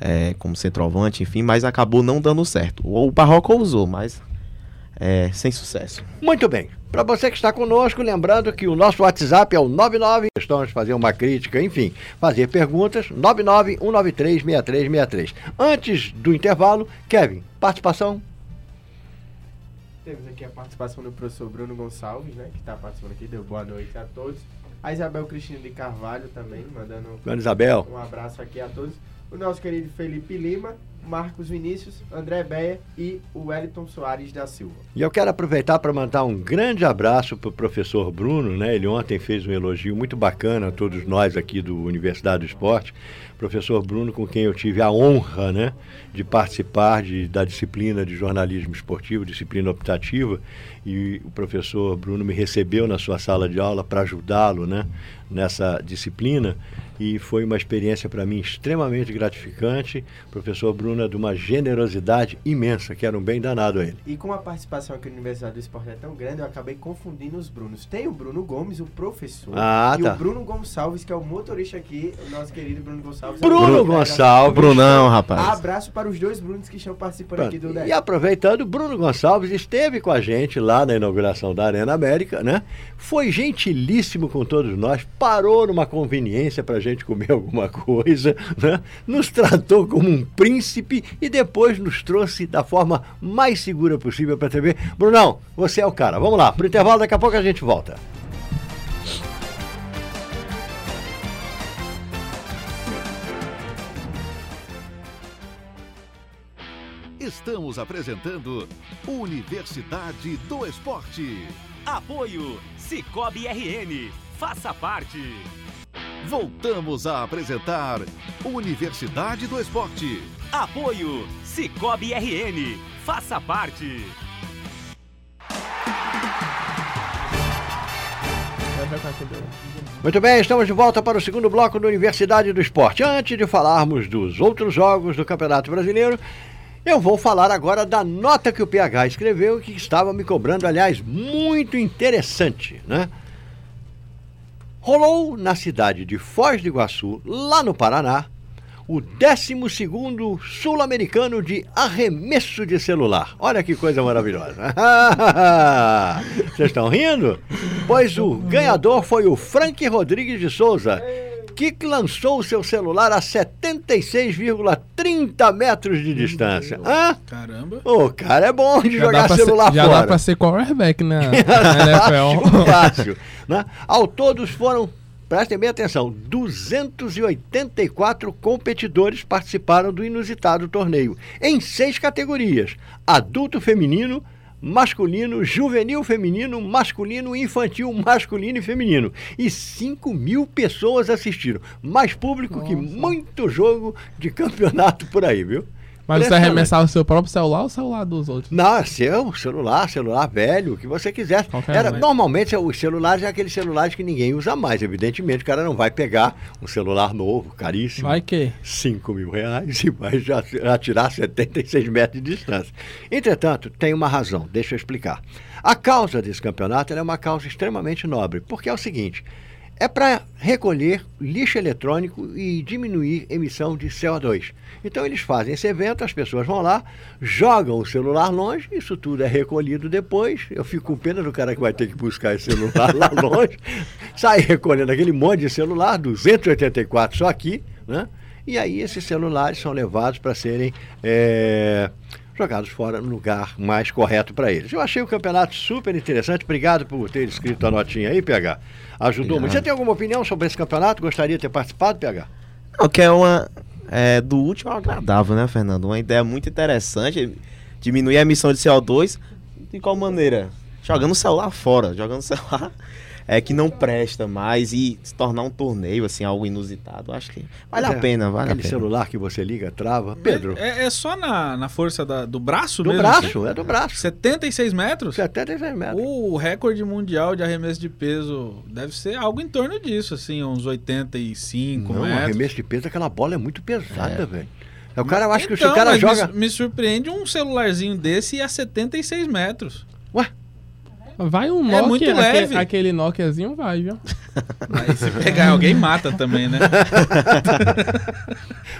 é, como centroavante, enfim, mas acabou não dando certo. O, o usou, mas é, sem sucesso. Muito bem. Para você que está conosco, lembrando que o nosso WhatsApp é o 99, estamos fazer uma crítica, enfim, fazer perguntas, 991936363. Antes do intervalo, Kevin, participação? Temos aqui a participação do professor Bruno Gonçalves, né? Que está participando aqui, deu boa noite a todos. A Isabel Cristina de Carvalho também, mandando Dona Isabel. um abraço aqui a todos. O nosso querido Felipe Lima, Marcos Vinícius, André Beia e o Wellington Soares da Silva. E eu quero aproveitar para mandar um grande abraço para o professor Bruno, né? Ele ontem fez um elogio muito bacana a todos nós aqui do Universidade do Esporte. Professor Bruno, com quem eu tive a honra, né, de participar de, da disciplina de jornalismo esportivo, disciplina optativa, e o professor Bruno me recebeu na sua sala de aula para ajudá-lo, né, nessa disciplina. E foi uma experiência para mim extremamente gratificante. O professor Bruno é de uma generosidade imensa, que era um bem danado a ele. E com a participação aqui na Universidade do Esporte é tão grande, eu acabei confundindo os Brunos. Tem o Bruno Gomes, o professor, Ah, e tá. o Bruno Gonçalves, que é o motorista aqui, o nosso querido Bruno Gonçalves. Bruno Abraço. Gonçalves. Brunão, rapaz. Abraço para os dois Brunos que estão participando aqui do Pronto. E 10. aproveitando, Bruno Gonçalves esteve com a gente lá na inauguração da Arena América, né? Foi gentilíssimo com todos nós, parou numa conveniência para a gente comer alguma coisa, né? Nos tratou como um príncipe e depois nos trouxe da forma mais segura possível para a TV. Brunão, você é o cara. Vamos lá, pro intervalo, daqui a pouco a gente volta. Estamos apresentando Universidade do Esporte. Apoio Cicobi RN. Faça parte. Voltamos a apresentar Universidade do Esporte. Apoio Cicobi RN. Faça parte. Muito bem, estamos de volta para o segundo bloco da Universidade do Esporte. Antes de falarmos dos outros jogos do Campeonato Brasileiro, eu vou falar agora da nota que o PH escreveu e que estava me cobrando, aliás, muito interessante, né? Rolou na cidade de Foz do Iguaçu, lá no Paraná, o 12º Sul-Americano de arremesso de celular. Olha que coisa maravilhosa. [laughs] Vocês estão rindo? Pois o ganhador foi o Frank Rodrigues de Souza, que lançou o seu celular a 76,30 metros de distância. Hã? Caramba. O cara é bom de Já jogar celular ser, já fora. dá pra ser quarterback na, na Fácil, NFL. fácil, né? Ao todos foram, prestem bem atenção, 284 competidores participaram do inusitado torneio, em seis categorias: adulto feminino, masculino, juvenil feminino, masculino, infantil, masculino e feminino. E 5 mil pessoas assistiram. Mais público que muito jogo de campeonato por aí, viu? Mas você arremessava o seu próprio celular ou o celular dos outros? Não, é seu, celular, celular velho, o que você quiser. Qualquer Era, um. normalmente os celulares é aqueles celulares que ninguém usa mais, evidentemente. O cara não vai pegar um celular novo, caríssimo, Vai que? 5 mil reais, e vai já atirar 76 metros de distância. Entretanto, tem uma razão, deixa eu explicar. A causa desse campeonato é uma causa extremamente nobre, porque é o seguinte. É para recolher lixo eletrônico e diminuir emissão de CO2. Então eles fazem esse evento, as pessoas vão lá, jogam o celular longe, isso tudo é recolhido depois. Eu fico com pena do cara que vai ter que buscar esse celular lá [laughs] longe, sai recolhendo aquele monte de celular, 284 só aqui, né? E aí esses celulares são levados para serem é, jogados fora no lugar mais correto para eles. Eu achei o campeonato super interessante. Obrigado por ter escrito a notinha aí, PH. Ajudou muito. Você tem alguma opinião sobre esse campeonato? Gostaria de ter participado, PH? Não, que é uma. É, do útil ao agradável, né, Fernando? Uma ideia muito interessante. Diminuir a emissão de CO2. De qual maneira? Jogando o celular fora. Jogando o [laughs] celular é, que não presta mais e se tornar um torneio, assim, algo inusitado. Acho que vale Pois a é, pena, vale a Aquele pena. celular que você liga, trava. Pedro, É, é só na, na força da- do braço do mesmo? braço, é do braço. 76 metros? 76 metros. O recorde mundial de arremesso de peso deve ser algo em torno disso, assim, uns 85 Não, metros. arremesso de peso, aquela bola é muito pesada, velho. O cara, eu acho que Então, o cara joga. me, me surpreende um celularzinho desse e a 76 metros. Ué, Vai um É Nokia, muito aque- leve. aquele Nokiazinho vai, viu? [laughs] Aí se pegar alguém mata também, né? [laughs]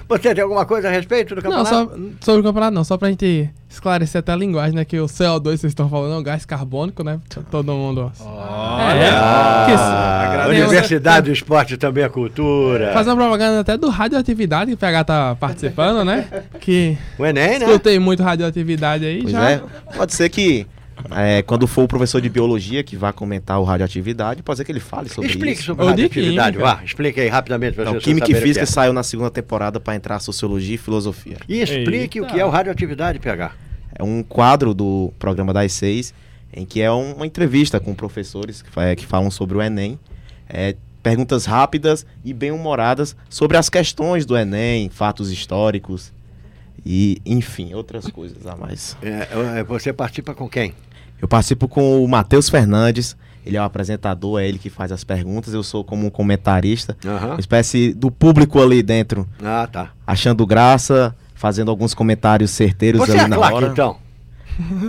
você tem alguma coisa a respeito do Não, campeonato? só sobre o campeonato não, só pra gente esclarecer até a linguagem, né? Que o CO2 vocês estão falando é um gás carbônico, né? Todo mundo. Olha, Ah, que- a Universidade do Esporte também é cultura. Fazer uma propaganda até do radioatividade, que o PH tá participando, né? [laughs] Que O Enem, né? escutei muito radioatividade aí Pois já. é. Pode ser que É, quando for o professor de biologia que vai comentar o radioatividade, pode ser que ele fale sobre Explique isso. sobre Ou de radioatividade, vá. Explique aí rapidamente. Não, vocês Química e Física que saiu na segunda temporada para entrar Sociologia e Filosofia. é. E explique o que é o radioatividade, PH. É um quadro do programa das seis, em que é um- uma entrevista com professores que, fa- que falam sobre o Enem. É, perguntas rápidas e bem-humoradas sobre as questões do Enem, fatos históricos e, enfim, outras coisas a mais. É, é, você participa com quem? Eu participo com o Matheus Fernandes, ele é o apresentador, é ele que faz as perguntas, eu sou como um comentarista, Aham. uma espécie do público ali dentro, Ah, tá. achando graça, fazendo alguns comentários certeiros Você é ali a na claque, hora. então?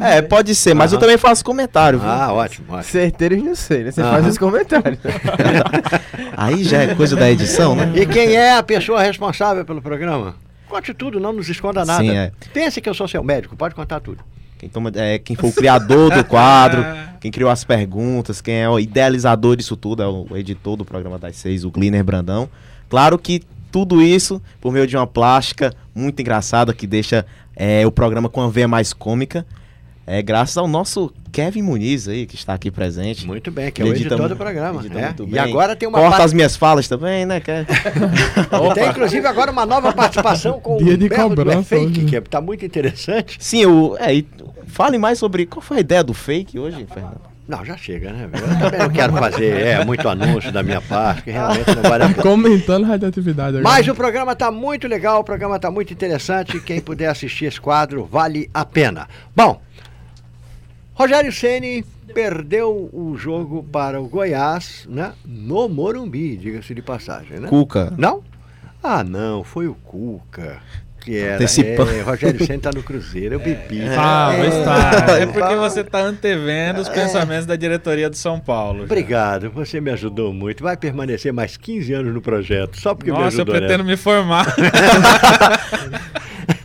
É, pode ser, mas eu Aham. também faço comentário. viu? Ah, ótimo, ótimo. Certeiros não sei, né? Você Aham. faz os comentários. [laughs] Aí já é coisa da edição, né? E quem é a pessoa responsável pelo programa? Conte tudo, não nos esconda nada. Sim, é. Pense que eu sou seu médico, pode contar tudo. Quem, toma, é, quem foi o criador do quadro, [laughs] quem criou as perguntas, quem é o idealizador disso tudo, é o, o editor do programa das seis, o Gliner Brandão. Claro que tudo isso por meio de uma plástica muito engraçada que deixa é, o programa com uma veia mais cômica. É graças ao nosso Kevin Muniz aí, que está aqui presente. Muito bem, que é Ele o edita editor mu- do programa. edita é. muito E agora tem uma Corta parte- as minhas falas também, né? É- E [laughs] tem inclusive agora uma nova participação com Dia o de cobrança É Fake, hoje. que está muito interessante. Sim, o, é, e fale mais sobre qual foi a ideia do fake hoje, Fernando. Não, já chega, né? Eu também não quero fazer é, muito anúncio da minha parte, que realmente não vale a pena. Comentando radioatividade agora. Mas o programa está muito legal, o programa está muito interessante. Quem puder assistir esse quadro, vale a pena. Bom, Rogério Ceni perdeu o jogo para o Goiás, né? No Morumbi, diga-se de passagem, né? Cuca. Não? Ah, não, foi o Cuca. Que era. Antecipando. É, Rogério Ceni tá no Cruzeiro, eu bebi. Ah, É, está. É porque você tá antevendo os pensamentos da diretoria do São Paulo. já. Obrigado, você me ajudou muito. Vai permanecer mais 15 anos no projeto, só porque me Nossa, eu ajudou. né? pretendo me formar. [laughs]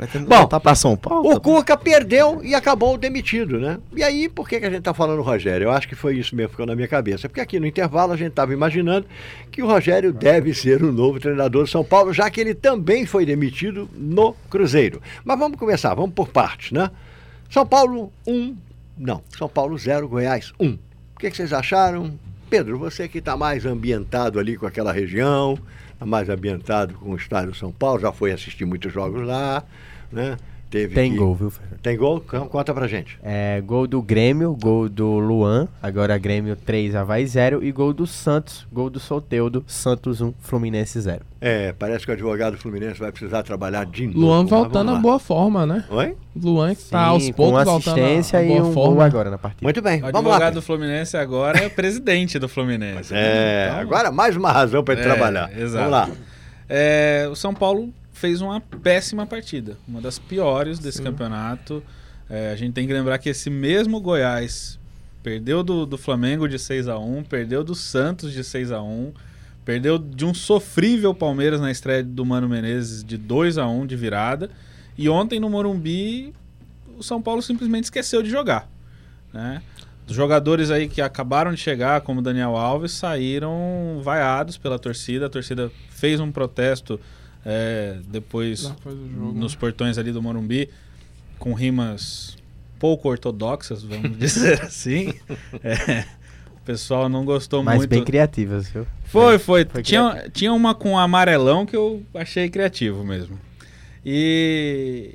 Pretende Bom, voltar pra São Paulo? O Cuca perdeu e acabou demitido, né? E aí, por que, que a gente tá falando Rogério? Eu acho que foi isso mesmo que ficou na minha cabeça. Porque aqui no intervalo a gente estava imaginando que o Rogério deve ser o novo treinador do São Paulo, já que ele também foi demitido no Cruzeiro. Mas vamos começar, vamos por partes, né? São Paulo 1, não, São Paulo 0, Goiás 1. O que, que vocês acharam? Pedro, você que está mais ambientado ali com aquela região, está mais ambientado com o estádio São Paulo, já foi assistir muitos jogos lá, né? Teve Tem que- gol, viu, Fernando? Tem gol? Então, Conta pra gente. É, gol do Grêmio, gol do Luan, agora Grêmio 3, Havaí 0. E gol do Santos, gol do Soteudo, Santos 1, Fluminense 0. É, parece que o advogado Fluminense vai precisar trabalhar de novo. Luan mas voltando a boa forma, né? Oi? Luan que tá aos poucos com voltando a, assistência a e boa um forma. gol agora na partida. Muito bem, O vamos lá. advogado do Fluminense agora é presidente do Fluminense. É, Então, agora mais uma razão para ele É, trabalhar. exato. Vamos lá. É, o São Paulo fez uma péssima partida, uma das piores desse campeonato. É, a gente tem que lembrar que esse mesmo Goiás perdeu do, do Flamengo de 6 a 1 perdeu do Santos de 6 a 1 perdeu de um sofrível Palmeiras na estreia do Mano Menezes de 2 a 1 de virada. E ontem no Morumbi, o São Paulo simplesmente esqueceu de jogar. Né? Os jogadores aí que acabaram de chegar, como Daniel Alves, saíram vaiados pela torcida. A torcida fez um protesto é, depois Depois do jogo. nos portões ali do Morumbi, com rimas pouco ortodoxas, vamos [laughs] dizer assim. É, o pessoal não gostou Mas muito. bem criativas, viu? Foi, foi. Foi tinha, tinha uma com amarelão que eu achei criativo mesmo. E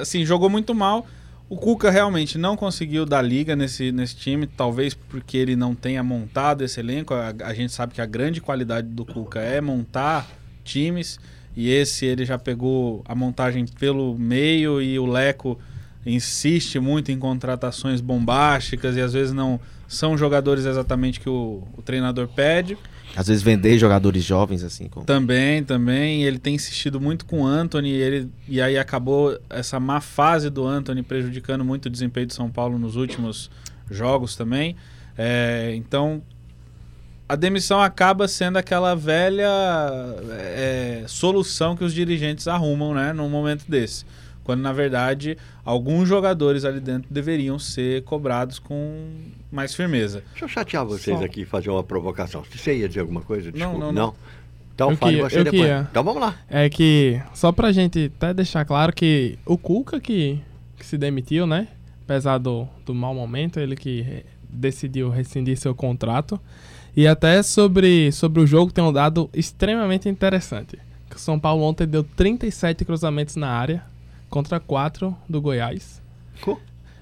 assim, jogou muito mal. O Cuca realmente não conseguiu dar liga nesse, nesse time, talvez porque ele não tenha montado esse elenco. A, a gente sabe que a grande qualidade do Cuca é montar times, e esse ele já pegou a montagem pelo meio e o Leco insiste muito em contratações bombásticas e às vezes não são jogadores exatamente que o, o treinador pede. Às vezes vender jogadores jovens, assim. Com... Também, também. Ele tem insistido muito com o Anthony. e Ele, e aí acabou essa má fase do Anthony prejudicando muito o desempenho de São Paulo nos últimos jogos também. É, então, a demissão acaba sendo aquela velha é, solução que os dirigentes arrumam né, num momento desse. Quando, na verdade, alguns jogadores ali dentro deveriam ser cobrados com mais firmeza. Deixa eu chatear vocês Só- aqui e fazer uma provocação. Você ia dizer alguma coisa? Desculpa. não, não. Então Eu fale que- você eu depois. que. Então vamos lá. É que, só pra gente até deixar claro que o Cuca que, que se demitiu, né? apesar do, do mau momento, ele que decidiu rescindir seu contrato. E até sobre, sobre o jogo tem um dado extremamente interessante. O São Paulo ontem deu 37 cruzamentos na área contra 4 do Goiás.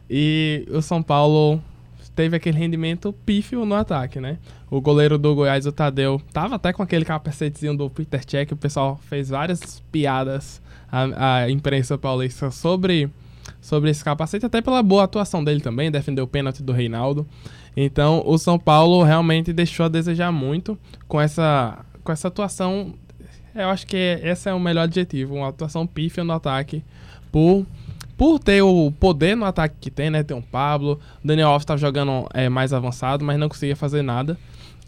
E o São Paulo teve aquele rendimento pífio no ataque, né? O goleiro do Goiás, o Tadeu, tava até com aquele capacetezinho do Peter Check. O pessoal fez várias piadas, a, a imprensa paulista, sobre, sobre esse capacete, até pela boa atuação dele também, defendeu o pênalti do Reinaldo. Então, o São Paulo realmente deixou a desejar muito com essa, com essa atuação. Eu acho que esse é o melhor adjetivo, uma atuação pífia no ataque, por por ter o poder no ataque que tem, né? Tem um Pablo, Daniel Alves tá jogando é, mais avançado, mas não conseguia fazer nada.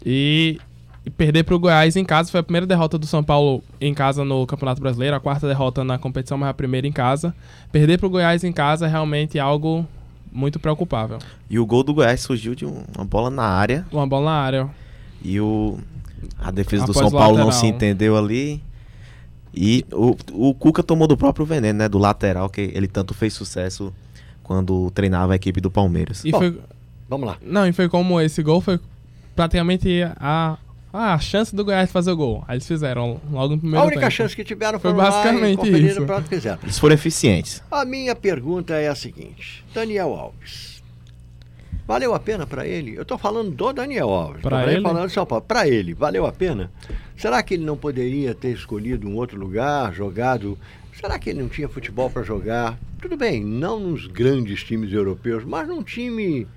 E, e perder pro Goiás em casa foi a primeira derrota do São Paulo em casa no Campeonato Brasileiro, a quarta derrota na competição, mas a primeira em casa. Perder pro Goiás em casa é realmente algo muito preocupável. E o gol do Goiás surgiu de um- uma bola na área Uma bola na área. e o a defesa do Após São o Paulo não lateral. se entendeu ali. E o, o Cuca tomou do próprio veneno, né? Do lateral, que ele tanto fez sucesso quando treinava a equipe do Palmeiras. E Bom, foi, Vamos lá. não, e foi como esse gol foi praticamente a, a chance do Goiás fazer o gol. Aí eles fizeram logo no primeiro a única tempo. chance que tiveram Foi lá basicamente e conferiram isso. pronto, fizeram. Eles foram eficientes. A minha pergunta é a seguinte: Daniel Alves. Valeu a pena para ele? Eu estou falando do Daniel Alves. Nem ele? falando de São Paulo. Para ele, valeu a pena? Será que ele não poderia ter escolhido um outro lugar, jogado? Será que ele não tinha futebol para jogar? Tudo bem, não nos grandes times europeus, mas num time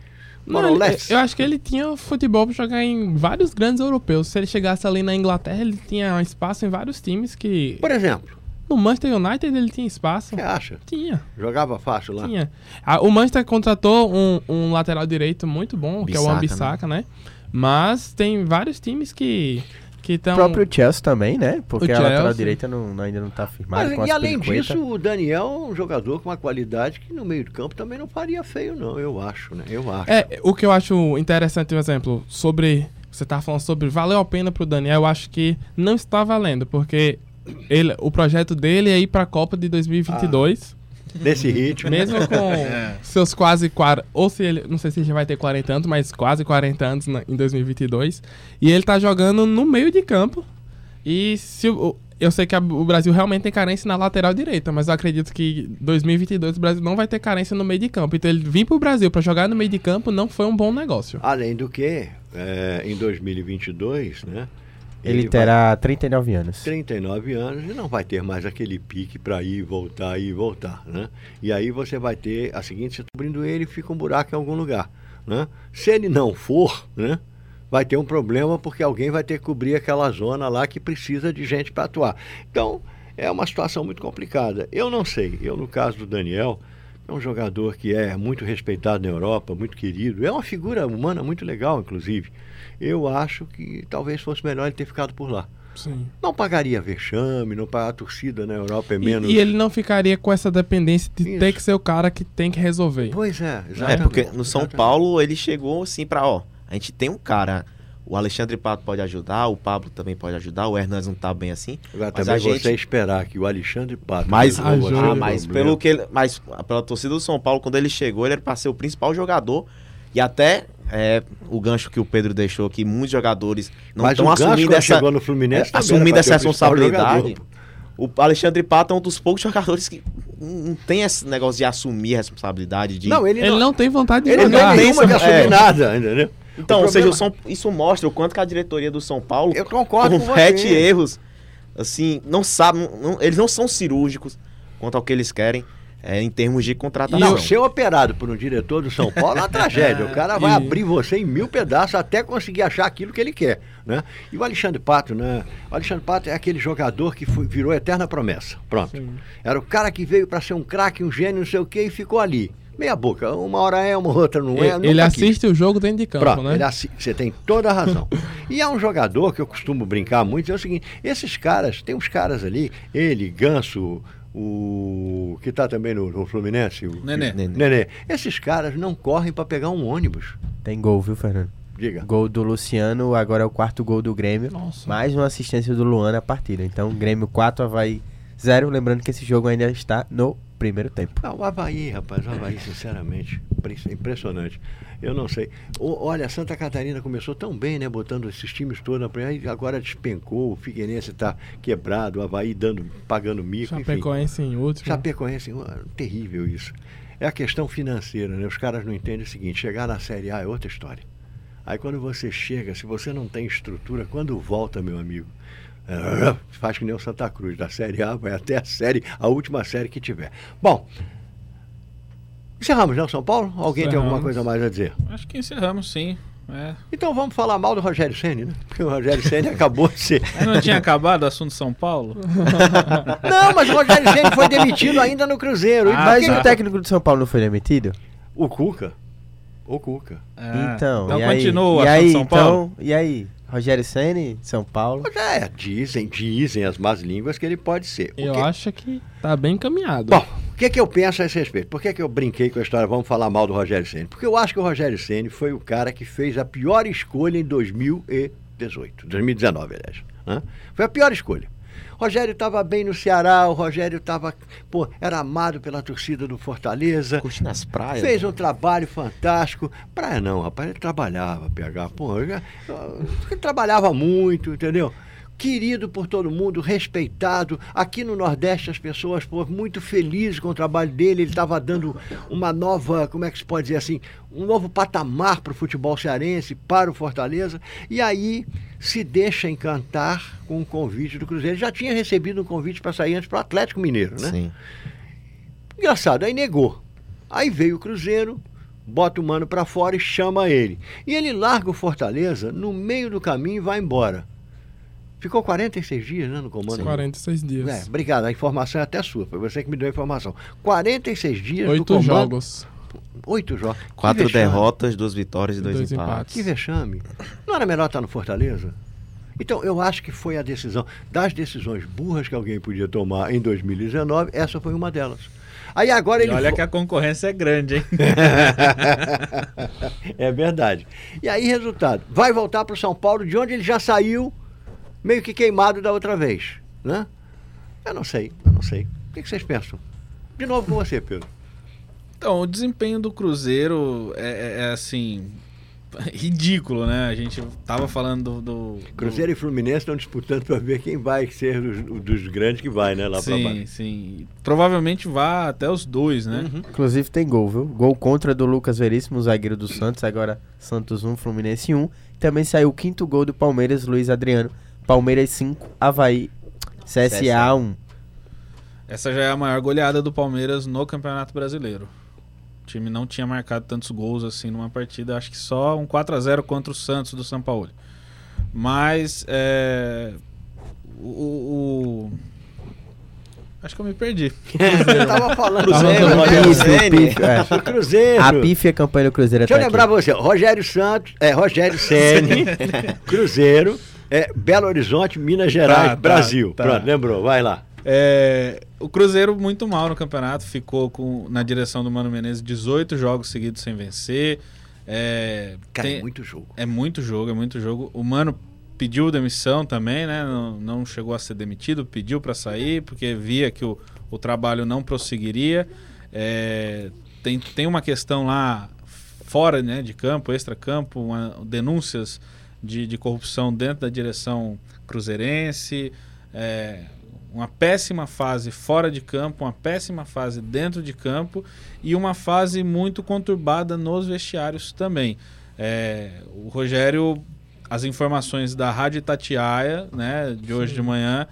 Não, ele- eu acho que ele tinha futebol pra jogar em vários grandes europeus. Se ele chegasse ali na Inglaterra, ele tinha espaço em vários times que. Por exemplo, No Manchester United ele tinha espaço. você acha? Tinha, Jogava fácil lá? tinha. Ah, o Manchester contratou um, um lateral direito muito bom, que é o Ambissaca, né? Mas tem vários times que que O estão. próprio Chelsea também, né? Porque O a lateral direita não, ainda não tá firmada. Mas, e além disso, o Daniel é um jogador com uma qualidade que no meio de campo também não faria feio, não, eu acho, né? Eu acho. É, o que eu acho interessante, um exemplo, sobre. Você tá falando sobre valeu a pena pro Daniel, eu acho que não está valendo, porque ele, o projeto dele é ir pra Copa de 2022. Nesse ritmo. Mesmo [laughs] com seus quase 40. Ou se ele. Não sei se ele já vai ter 40 anos, mas quase 40 anos na- em 2022. E ele tá jogando no meio de campo. E se o. Eu sei que a- o Brasil realmente tem carência na lateral direita, mas eu acredito que em 2022 o Brasil não vai ter carência no meio de campo. Então ele vir pro Brasil pra jogar no meio de campo não foi um bom negócio. Além do que, é, em 2022, né? Ele, vai- terá 39 anos. 39 anos e não vai ter mais aquele pique para ir, voltar, ir e voltar, né? E aí você vai ter a seguinte, você tá cobrindo ele fica um buraco em algum lugar, né? Se ele não for, né? Vai ter um problema porque alguém vai ter que cobrir aquela zona lá que precisa de gente para atuar. Então, é uma situação muito complicada. Eu não sei, eu no caso do Daniel, é um jogador que é muito respeitado na Europa, muito querido, é uma figura humana muito legal, inclusive. Eu acho que talvez fosse melhor ele ter ficado por lá. Sim. Não pagaria vexame, não pagar a torcida na Europa é E, menos. e ele não ficaria com essa dependência de Isso. ter que ser o cara que tem que resolver. Pois é, É, exatamente. porque no São exatamente. Paulo ele chegou assim pra, ó, a gente tem um cara, o Alexandre Pato pode ajudar, o Pablo também pode ajudar, o Hernandes não tá bem assim. Agora mas também a gente- você esperar que o Alexandre Pato. Mas, ajuda. ah, mas pelo que ele, mas pela torcida do São Paulo, quando ele chegou, ele era pra ser o principal jogador. E até é, o gancho que o Pedro deixou, que muitos jogadores não estão assumindo essa, chegou no Fluminense, é, assumindo essa responsabilidade. O Alexandre Pato é um dos poucos jogadores que não tem esse negócio de assumir a responsabilidade. De... Não, ele, Ele não, não tem vontade de ele não jogar. tem nenhuma de É. assumir nada, entendeu? Então, O ou seja, problema- o São- isso mostra o quanto que a diretoria do São Paulo Eu concordo com comete erros. Assim, não sabe, não- não- eles não são cirúrgicos quanto ao que eles querem é, em termos de contratação. Não, ser operado por um diretor do São Paulo é uma [laughs] tragédia. O cara vai E- abrir você em mil pedaços até conseguir achar aquilo que ele quer. Né? E o Alexandre Pato, né? O Alexandre Pato é aquele jogador que foi- virou eterna promessa. Pronto. Era o cara que veio para ser um craque, um gênio, não sei o quê, e ficou ali. Meia boca. Uma hora é, uma outra não é. Ele, assiste o jogo dentro de campo, Pronto, né? ele assi- você tem toda a razão. [laughs] e é um jogador que eu costumo brincar muito, é o seguinte, esses caras, tem uns caras ali, ele, Ganso, o que está também no, no Fluminense, o Nenê. Nenê. Nenê. Esses caras não correm para pegar um ônibus. Tem gol, viu, Fernando? Diga. Gol do Luciano, agora é o quarto gol do Grêmio. Nossa. Mais uma assistência do Luan na partida. Então, Grêmio 4, Havaí 0. Lembrando que esse jogo ainda está no primeiro tempo. Não, o Havaí, rapaz, o Havaí, sinceramente, impre- impressionante. Eu não sei. O- olha, Santa Catarina começou tão bem, né? Botando esses times todos na primeira, e agora despencou, o Figueirense está quebrado, o Havaí dando, pagando mico, enfim. Chapecoense em último. Chapecoense, uh, terrível isso. É a questão financeira, né? Os caras não entendem o seguinte, chegar na Série A é outra história. Aí quando você chega, se você não tem estrutura, quando volta, meu amigo, eh, faz que nem o Santa Cruz, da Série A vai até a série, a última série que tiver. Bom, encerramos, não, São Paulo? Alguém tem alguma Encerramos. coisa mais a dizer? Acho que encerramos sim. É. Então vamos falar mal do Rogério Ceni, né? Porque o Rogério Ceni [laughs] acabou de ser. Mas não tinha acabado o assunto São Paulo? [laughs] Não, mas o Rogério Ceni foi demitido ainda no Cruzeiro. E Ah, Mas que- o técnico de São Paulo não foi demitido? O Cuca. O Cuca. É. então, então e aí? continua o e assunto aí, São Paulo? Então, e aí? Rogério Ceni, São Paulo. É, dizem, dizem as más línguas que ele pode ser. Eu que- acho que tá bem encaminhado. Bom, o que, que eu penso a esse respeito? Por que, que eu brinquei com a história, vamos falar mal do Rogério Ceni? Porque eu acho que o Rogério Ceni foi o cara que fez a pior escolha em 2018, 2019, aliás. né? Foi a pior escolha. Rogério estava bem no Ceará, o Rogério estava, pô, era amado pela torcida do Fortaleza. Curte nas praias. Fez um trabalho fantástico. Praia não, rapaz, ele trabalhava, PH. Pô, ele trabalhava muito, entendeu? Querido por todo mundo, respeitado. Aqui no Nordeste, as pessoas, pô, muito felizes com o trabalho dele. Ele estava dando uma nova, como é que se pode dizer assim, um novo patamar para o futebol cearense, para o Fortaleza. E aí se deixa encantar com o convite do Cruzeiro. Já tinha recebido um convite para sair antes para o Atlético Mineiro, né? Sim. Engraçado, aí negou. Aí veio o Cruzeiro, bota o mano pra fora e chama ele. E ele larga o Fortaleza no meio do caminho e vai embora. Ficou 46 dias, né, no comando? 46 dias. É, obrigado, a informação é até sua, foi você que me deu a informação. 46 dias no Oito comando. jogos. Oito jogos. Quatro derrotas, duas vitórias e dois, Dois empates. empates. Que vexame. Não era melhor estar no Fortaleza? Então, eu acho que foi a decisão. Das decisões burras que alguém podia tomar em 2019, essa foi uma delas. Aí agora E ele. olha vo- que a concorrência é grande, hein? [laughs] é verdade. E aí, resultado, vai voltar para o São Paulo, de onde ele já saiu meio que queimado da outra vez, né? Eu não sei, eu não sei. O que, que vocês pensam? De novo com você, Pedro. Então, o desempenho do Cruzeiro é, é- é, assim. [laughs] ridículo, né? A gente tava falando do. do- Cruzeiro e Fluminense estão disputando para ver quem vai ser dos, dos grandes que vai, né? Lá Sim, baixo. sim. Provavelmente vá até os dois, né? Uhum. Inclusive tem gol, viu? Gol contra do Lucas Veríssimo, zagueiro do Santos, agora Santos 1, Fluminense 1. Também saiu o quinto gol do Palmeiras, Luiz Adriano. Palmeiras 5, Havaí, CSA 1. Essa já é a maior goleada do Palmeiras no Campeonato Brasileiro. O time não tinha marcado tantos gols assim numa partida, acho que só um 4 a 0 contra o Santos do São Paulo. Mas é, o, o- acho que eu me perdi. [laughs] Eu tava falando Cruzeiro, Rogério Ceni. é. Cruzeiro. A pífia campanha do Cruzeiro Deixa eu até lembrar aqui. você, Rogério Santos, é Rogério Ceni, Cruzeiro, é Belo Horizonte, Minas Gerais, Tá, tá, Brasil. tá. Pronto, lembrou, vai lá. É, o Cruzeiro muito mal no campeonato, ficou com, na direção do Mano Menezes 18 jogos seguidos sem vencer. É, Cara, tem- é muito jogo. É muito jogo, é muito jogo. O Mano pediu demissão também, né? Não, não chegou a ser demitido, pediu para sair, porque via que o, o trabalho não prosseguiria. É, tem, tem uma questão lá fora né, de campo, extra-campo, denúncias de, de corrupção dentro da direção cruzeirense. é, uma péssima fase fora de campo, uma péssima fase dentro de campo e uma fase muito conturbada nos vestiários também. É, o Rogério, as informações da Rádio Itatiaia, né, de hoje de manhã,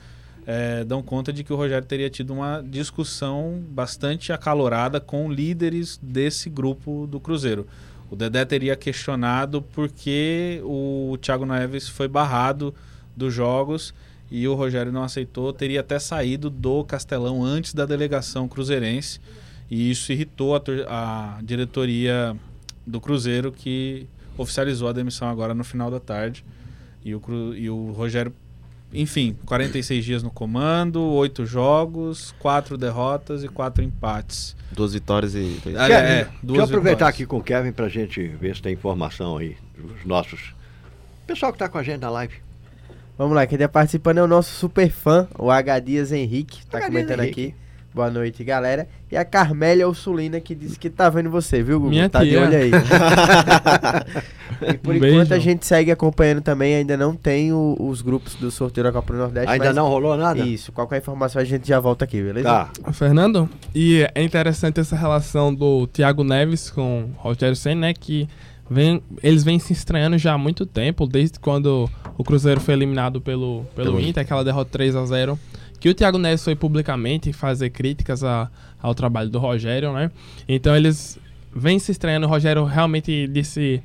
é, dão conta de que o Rogério teria tido uma discussão bastante acalorada com líderes desse grupo do Cruzeiro. O Dedé teria questionado por que o Thiago Neves foi barrado dos jogos e o Rogério não aceitou, teria até saído do Castelão antes da delegação cruzeirense. E isso irritou a, a diretoria do Cruzeiro que oficializou a demissão agora no final da tarde. E o, e o Rogério, enfim, 46 dias no comando, oito jogos, quatro derrotas e quatro empates. Duas vitórias e dois Kevin, é, deixa duas eu aproveitar vitórias. aqui com o Kevin pra gente ver se tem informação aí dos nossos. Pessoal que tá com a gente na live. Vamos lá, quem tá participando é o nosso super fã, o H. Dias Henrique, tá. Dias comentando Henrique. aqui. Boa noite, galera. E a Carmélia Ursulina que disse que tá vendo você, viu, Gugu? Minha tá de tia. olho aí. [laughs] e por Um enquanto beijo. a gente segue acompanhando também, ainda não tem o- os grupos do sorteio da Copa do Nordeste. Ainda mas- não rolou nada? Isso, qualquer informação a gente já volta aqui, beleza? Tá. Fernando, e é interessante essa relação do Thiago Neves com o Rogério Senna, né? Que vem, eles vêm se estranhando já há muito tempo, desde quando o Cruzeiro foi eliminado pelo, pelo, Pelo Inter, aquela derrota 3 a 0 que o Thiago Neves foi publicamente fazer críticas a- ao trabalho do Rogério, né? Então eles vêm se estranhando, o Rogério realmente disse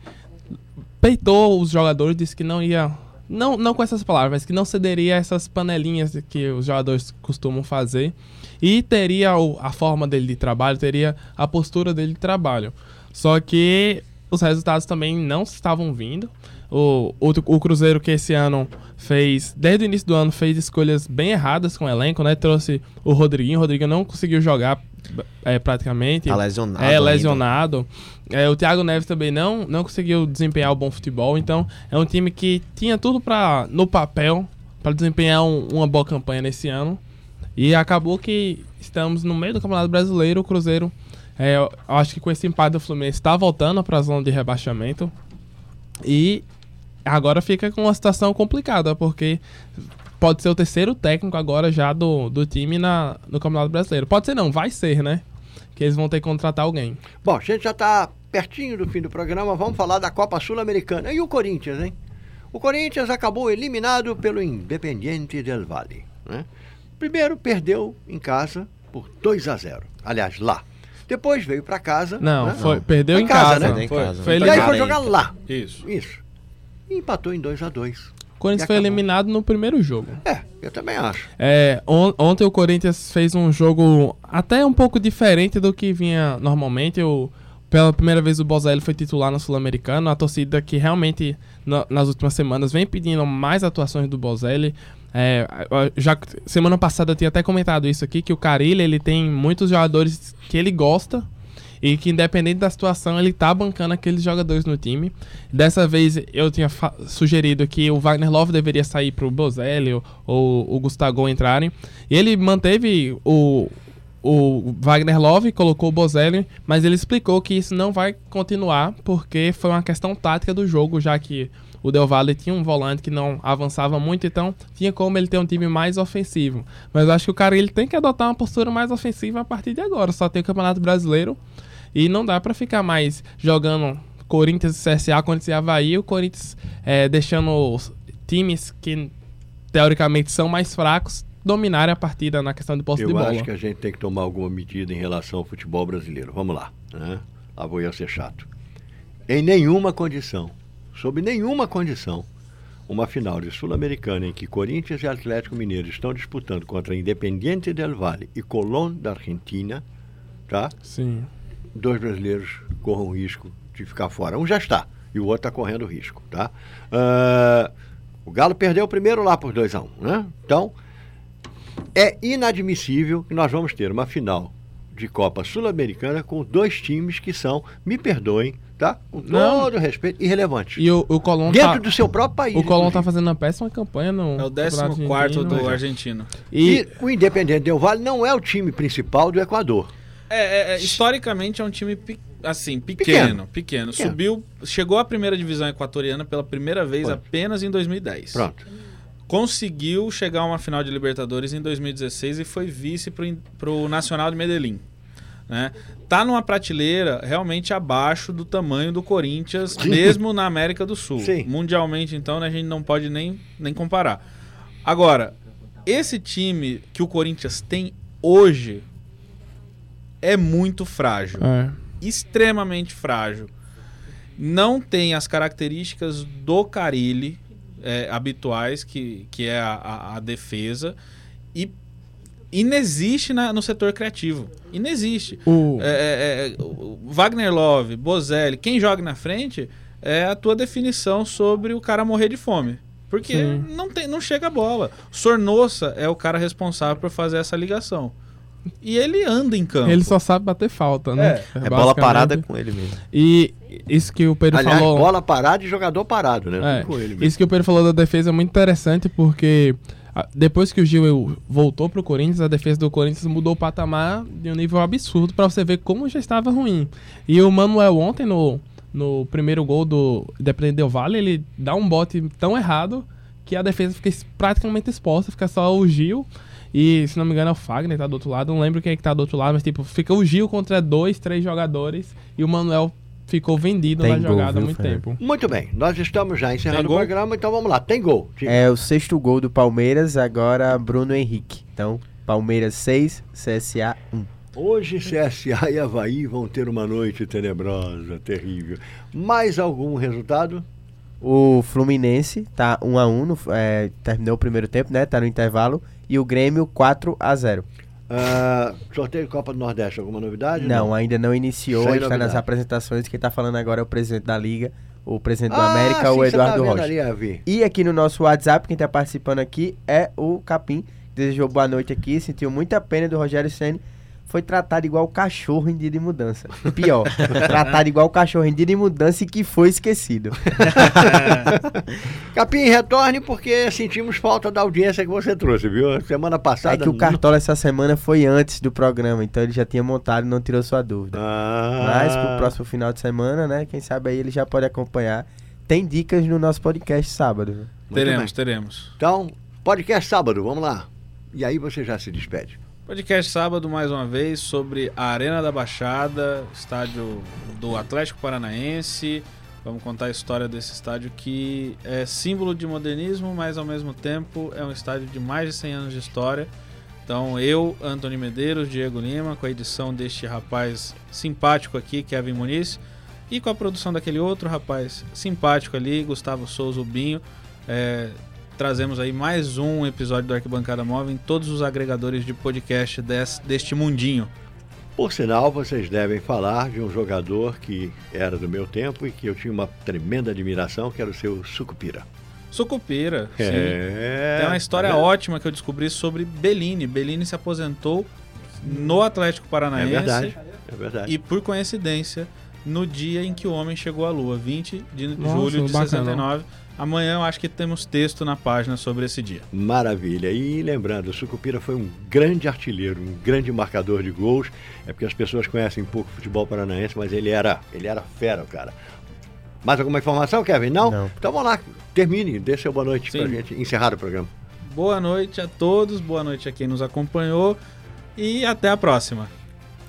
peitou os jogadores, disse que não ia. Não, não com essas palavras, mas que não cederia a essas panelinhas que os jogadores costumam fazer. E teria a forma dele de trabalho, teria a postura dele de trabalho. Só que os resultados também não estavam vindo. O, o, o Cruzeiro que esse ano fez, desde o início do ano, fez escolhas bem erradas com o elenco, né? Trouxe o Rodriguinho, o Rodriguinho não conseguiu jogar é, praticamente. Tá lesionado. É, lesionado. É, o Thiago Neves também não, não conseguiu desempenhar o bom futebol. Então, é um time que tinha tudo para no papel para desempenhar um- uma boa campanha nesse ano. E acabou que estamos no meio do Campeonato Brasileiro. O Cruzeiro, é, eu acho que com esse empate do Fluminense, está voltando para a zona de rebaixamento. E agora fica com uma situação complicada, porque pode ser o terceiro técnico agora já do, do time na, no Campeonato Brasileiro. Pode ser não, vai ser, né? Que eles vão ter que contratar alguém. Bom, a gente já está pertinho do fim do programa, vamos falar da Copa Sul-Americana. E o Corinthians, hein? O Corinthians acabou eliminado pelo Independiente del Valle. Né? Primeiro perdeu em casa por 2 a 0. Aliás, lá. Depois veio para casa. Não, né? foi, perdeu Foi em em casa, casa. né? Foi. casa. Foi E aí foi jogar lá. Isso. Isso. E empatou em 2 a 2. O Corinthians foi eliminado no primeiro jogo. É, eu também acho. É, on- ontem o Corinthians fez um jogo até um pouco diferente do que vinha normalmente. O, pela primeira vez o Bozelli foi titular no Sul-Americano. A torcida que realmente na- nas últimas semanas vem pedindo mais atuações do Bozelli. É, já semana passada eu tinha até comentado isso aqui que o Carilli ele tem muitos jogadores que ele gosta e que independente da situação ele tá bancando aqueles jogadores no time. Dessa vez eu tinha sugerido que o Wagner Love deveria sair pro Bozelli ou, ou o Gustavo entrarem. E ele manteve o, o Wagner Love, colocou o Bozelli, mas ele explicou que isso não vai continuar porque foi uma questão tática do jogo, já que o Del Valle tinha um volante que não avançava muito, então tinha como ele ter um time mais ofensivo. Mas eu acho que o cara ele tem que adotar uma postura mais ofensiva a partir de agora. Só tem o Campeonato Brasileiro e não dá pra ficar mais jogando Corinthians e CSA, Corinthians e Havaí, o Corinthians é, deixando os times que teoricamente são mais fracos dominarem a partida na questão de posse de Eu bola. acho que a gente tem que tomar alguma medida em relação ao futebol brasileiro. Vamos lá. Né? Lá vou eu ser chato. Em nenhuma condição, sob nenhuma condição, uma final de Sul-Americana em que Corinthians e Atlético Mineiro estão disputando contra Independiente del Valle e Colón da Argentina, tá? Sim. Dois brasileiros corram o risco de ficar fora. Um já está e o outro está correndo risco, tá? Ah, o Galo perdeu o primeiro lá por 2 a 1 um, né? Então, é inadmissível que nós vamos ter uma final de Copa Sul-Americana com dois times que são, me perdoem, tá? Com Não. todo respeito, irrelevantes. E o, o Colón Dentro tá, do seu próprio país. o Colón tá inclusive. fazendo uma péssima campanha no É o Campeonato 14 Argentino. do argentino. E, E o Independente Del Vale não é o time principal do Equador. É, é, é, historicamente é um time pe- assim, pequeno, Pequeno. pequeno. Subiu, chegou à primeira divisão equatoriana pela primeira vez apenas em 2010. Pronto. Conseguiu chegar a uma final de Libertadores em 2016 e foi vice in- pro Nacional de Medellín. Né? Tá numa prateleira realmente abaixo do tamanho do Corinthians, mesmo na América do Sul. Sim. Mundialmente, então, né, a gente não pode nem, nem comparar. Agora, esse time que o Corinthians tem hoje é muito frágil é. extremamente frágil. Não tem as características do Carilli é, habituais, que, que é a, a- a defesa, e inexiste na- no setor criativo. Inexiste. O, É, é, é, Wagner Love, Bozelli, quem joga na frente é a tua definição sobre o cara morrer de fome. Porque Sim. não, tem, não chega a bola. Sornossa é o cara responsável por fazer essa ligação. E ele anda em campo. Ele só sabe bater falta, né? É bola parada com ele mesmo. E isso que o Pedro Aliás, falou. bola parada e jogador parado, né? É, Com ele mesmo. Isso que o Pedro falou da defesa é muito interessante porque depois que o Gil voltou pro Corinthians, a defesa do Corinthians mudou o patamar de um nível absurdo pra você ver como já estava ruim. E o Manuel ontem no, no primeiro gol do Independente Del Vale, ele dá um bote tão errado que a defesa fica praticamente exposta, fica só o Gil. E, se não me engano, é o Fagner que tá do outro lado. Não lembro quem é que tá do outro lado, mas tipo, fica o Gil contra dois, três jogadores e o Manuel ficou vendido Tem na gol, jogada há muito Fernando? tempo. Muito bem, nós estamos já encerrando o programa, então vamos lá. Tem gol. É o sexto gol do Palmeiras, agora Bruno Henrique. Então, Palmeiras 6, CSA 1. Hoje CSA e Havaí vão ter uma noite tenebrosa, terrível. Mais algum resultado? O Fluminense tá 1 a 1 no- é, terminou o primeiro tempo, né? Tá no intervalo. E o Grêmio 4 a 0 Ah, sorteio Copa do Nordeste, alguma novidade? Não, ainda não iniciou, Sem a gente tá nas apresentações. Quem tá falando agora é o presidente da Liga, o presidente do Ah, América, sim, o você Eduardo tá Rocha. ali. E aqui no nosso WhatsApp, quem tá participando aqui é o Capim. Desejou boa noite aqui, sentiu muita pena do Rogério Senni. Foi tratado igual cachorro em dia de mudança. Pior, [laughs] tratado igual cachorro em dia de mudança e que foi esquecido. [laughs] Capim, retorne porque sentimos falta da audiência que você trouxe, viu? Semana passada. É que o Cartola essa semana foi antes do programa, então ele já tinha montado e não tirou sua dúvida. Ah, Mas pro próximo final de semana, né? Quem sabe aí ele já pode acompanhar. Tem dicas no nosso podcast sábado. Muito teremos, teremos. Então, podcast sábado, vamos lá. E aí você já se despede. Podcast sábado, mais uma vez, sobre a Arena da Baixada, estádio do Atlético Paranaense. Vamos contar a história desse estádio que é símbolo de modernismo, mas ao mesmo tempo é um estádio de mais de 100 anos de história. Então eu, Antônio Medeiros, Diego Lima, com a edição deste rapaz simpático aqui, Kevin Muniz, e com a produção daquele outro rapaz simpático ali, Gustavo Souza Binho, é, trazemos aí mais um episódio do Arquibancada Móvel em todos os agregadores de podcast des- deste mundinho. Por sinal, vocês devem falar de um jogador que era do meu tempo e que eu tinha uma tremenda admiração, que era o seu Sucupira. Sucupira, sim. É. Tem uma história é, ótima que eu descobri sobre Bellini. Bellini se aposentou no Atlético É Paranaense verdade. É verdade. e, por coincidência, no dia em que o homem chegou à Lua, 20 de Nossa, julho de bacana. 69. Amanhã eu acho que temos texto na página sobre esse dia. Maravilha. E lembrando, o Sucupira foi um grande artilheiro, um grande marcador de gols. É porque as pessoas conhecem pouco futebol paranaense, mas ele era, ele era fera, o cara. Mais alguma informação, Kevin? Não? Não. Então vamos lá, termine, dê seu boa noite Sim. pra gente encerrar o programa. Boa noite a todos, boa noite a quem nos acompanhou e até a próxima.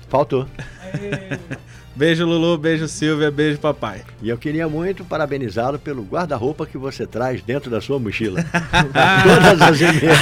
Faltou. [laughs] Beijo Lulu, beijo Silvia, beijo papai. E eu queria muito parabenizá-lo pelo guarda-roupa que você traz dentro da sua mochila. [laughs] Todas as [laughs] emergências.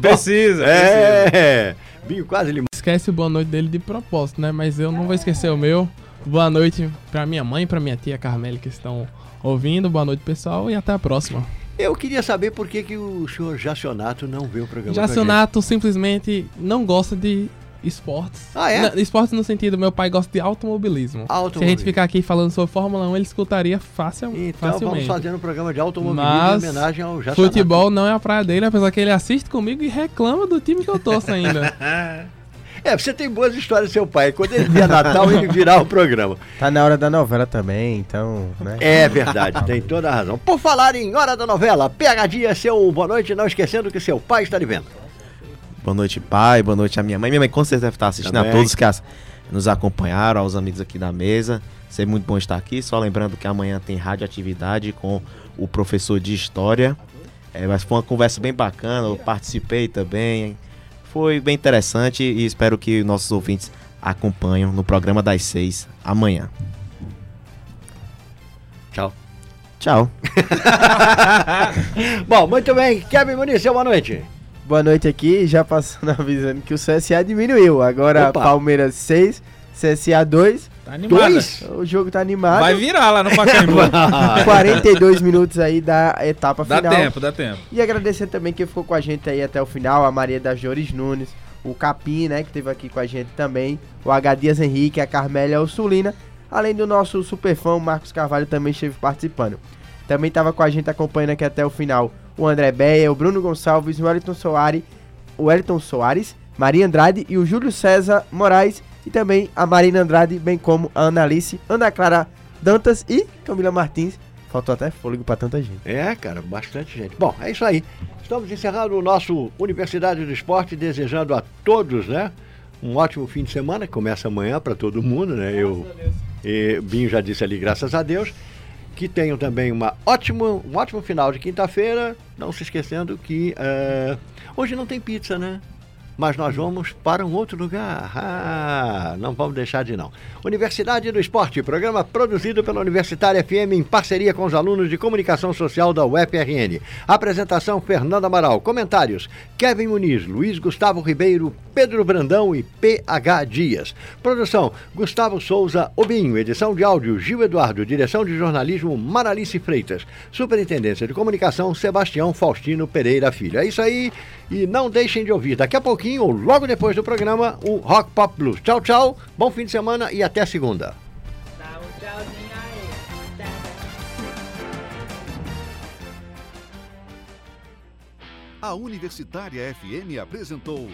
Precisa, precisa. É, Binho quase lhe Esquece o boa noite dele de propósito, né? Mas eu não vou esquecer o meu. Boa noite pra minha mãe e pra minha tia Carmele que estão ouvindo. Boa noite, pessoal, e até a próxima. Eu queria saber por que, que o senhor Jacionato não vê o programa. Jacionato simplesmente não gosta de esportes. Ah, é? Na- esportes no sentido, meu pai gosta de automobilismo. Se a Automobilismo. gente ficar aqui falando sobre Fórmula 1, ele escutaria facil, Então vamos facilmente. fazer um programa de automobilismo Mas em homenagem ao Jacionato. Futebol não é a praia dele, apesar que ele assiste comigo e reclama do time que eu torço ainda. [laughs] É, você tem boas histórias do seu pai. Quando ele via Natal, ele virava o programa. Tá na hora da novela também, então, né? É verdade, tem toda a razão. Por falar em Hora da Novela, PH Dia, seu boa noite, não esquecendo que seu pai está lhe vendo. Boa noite, pai. Boa noite a minha mãe. Minha mãe com certeza deve estar assistindo Também. a todos que as- nos acompanharam, aos amigos aqui da mesa. Sempre muito bom estar aqui. Só lembrando que amanhã tem radioatividade com o professor de História. É, mas foi uma conversa bem bacana. Eu participei também. Foi bem interessante e espero que nossos ouvintes acompanhem no programa das seis amanhã. Tchau. Tchau. [laughs] Bom, muito bem. Kevin Muniz, boa noite. Boa noite aqui, já passando [laughs] avisando que o CSA diminuiu. Agora Opa. Palmeiras 6, CSA 2. Tá animada. Dois? O jogo tá animado. Vai virar lá no Pacaembu. [laughs] 42 minutos aí da etapa dá final. tempo, dá tempo. E agradecer também quem ficou com a gente aí até o final, a Maria das Jores Nunes, o Capim, né, que esteve aqui com a gente também, o H. Dias Henrique, a Carmélia Ursulina, além do nosso super fã, o Marcos Carvalho, também esteve participando. Também estava com a gente acompanhando aqui até o final o André Beia, o Bruno Gonçalves, o Wellington Soares, o Wellington Soares, Maria Andrade e o Júlio César Moraes e também a Marina Andrade, bem como a Analice, Ana Clara Dantas e Camila Martins. Faltou até fôlego para tanta gente. É, cara, bastante gente. Bom, é isso aí. Estamos encerrando o nosso Universidade do Esporte, desejando a todos, né? Um ótimo fim de semana, que começa amanhã para todo mundo, né? Eu, e Binho já disse ali, graças a Deus. Que tenham também uma ótimo, um ótimo final de quinta-feira. Não se esquecendo que eh, hoje não tem pizza, né? Mas nós vamos para um outro lugar. Ah, não vamos deixar de não. Universidade do Esporte, programa produzido pela Universitária FM em parceria com os alunos de comunicação social da UFRN. Apresentação Fernando Amaral. Comentários: Kevin Muniz, Luiz Gustavo Ribeiro, Pedro Brandão e PH Dias. Produção: Gustavo Souza Obinho. Edição de áudio: Gil Eduardo. Direção de jornalismo: Maralice Freitas. Superintendência de comunicação: Sebastião Faustino Pereira Filho. É isso aí. E não deixem de ouvir daqui a pouquinho, ou logo depois do programa, o Rock Pop Blues. Tchau, tchau. Bom fim de semana e até segunda. A Universitária FM apresentou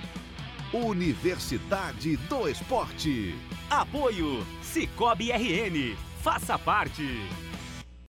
Universidade do Esporte. Apoio Cicobi RN. Faça parte.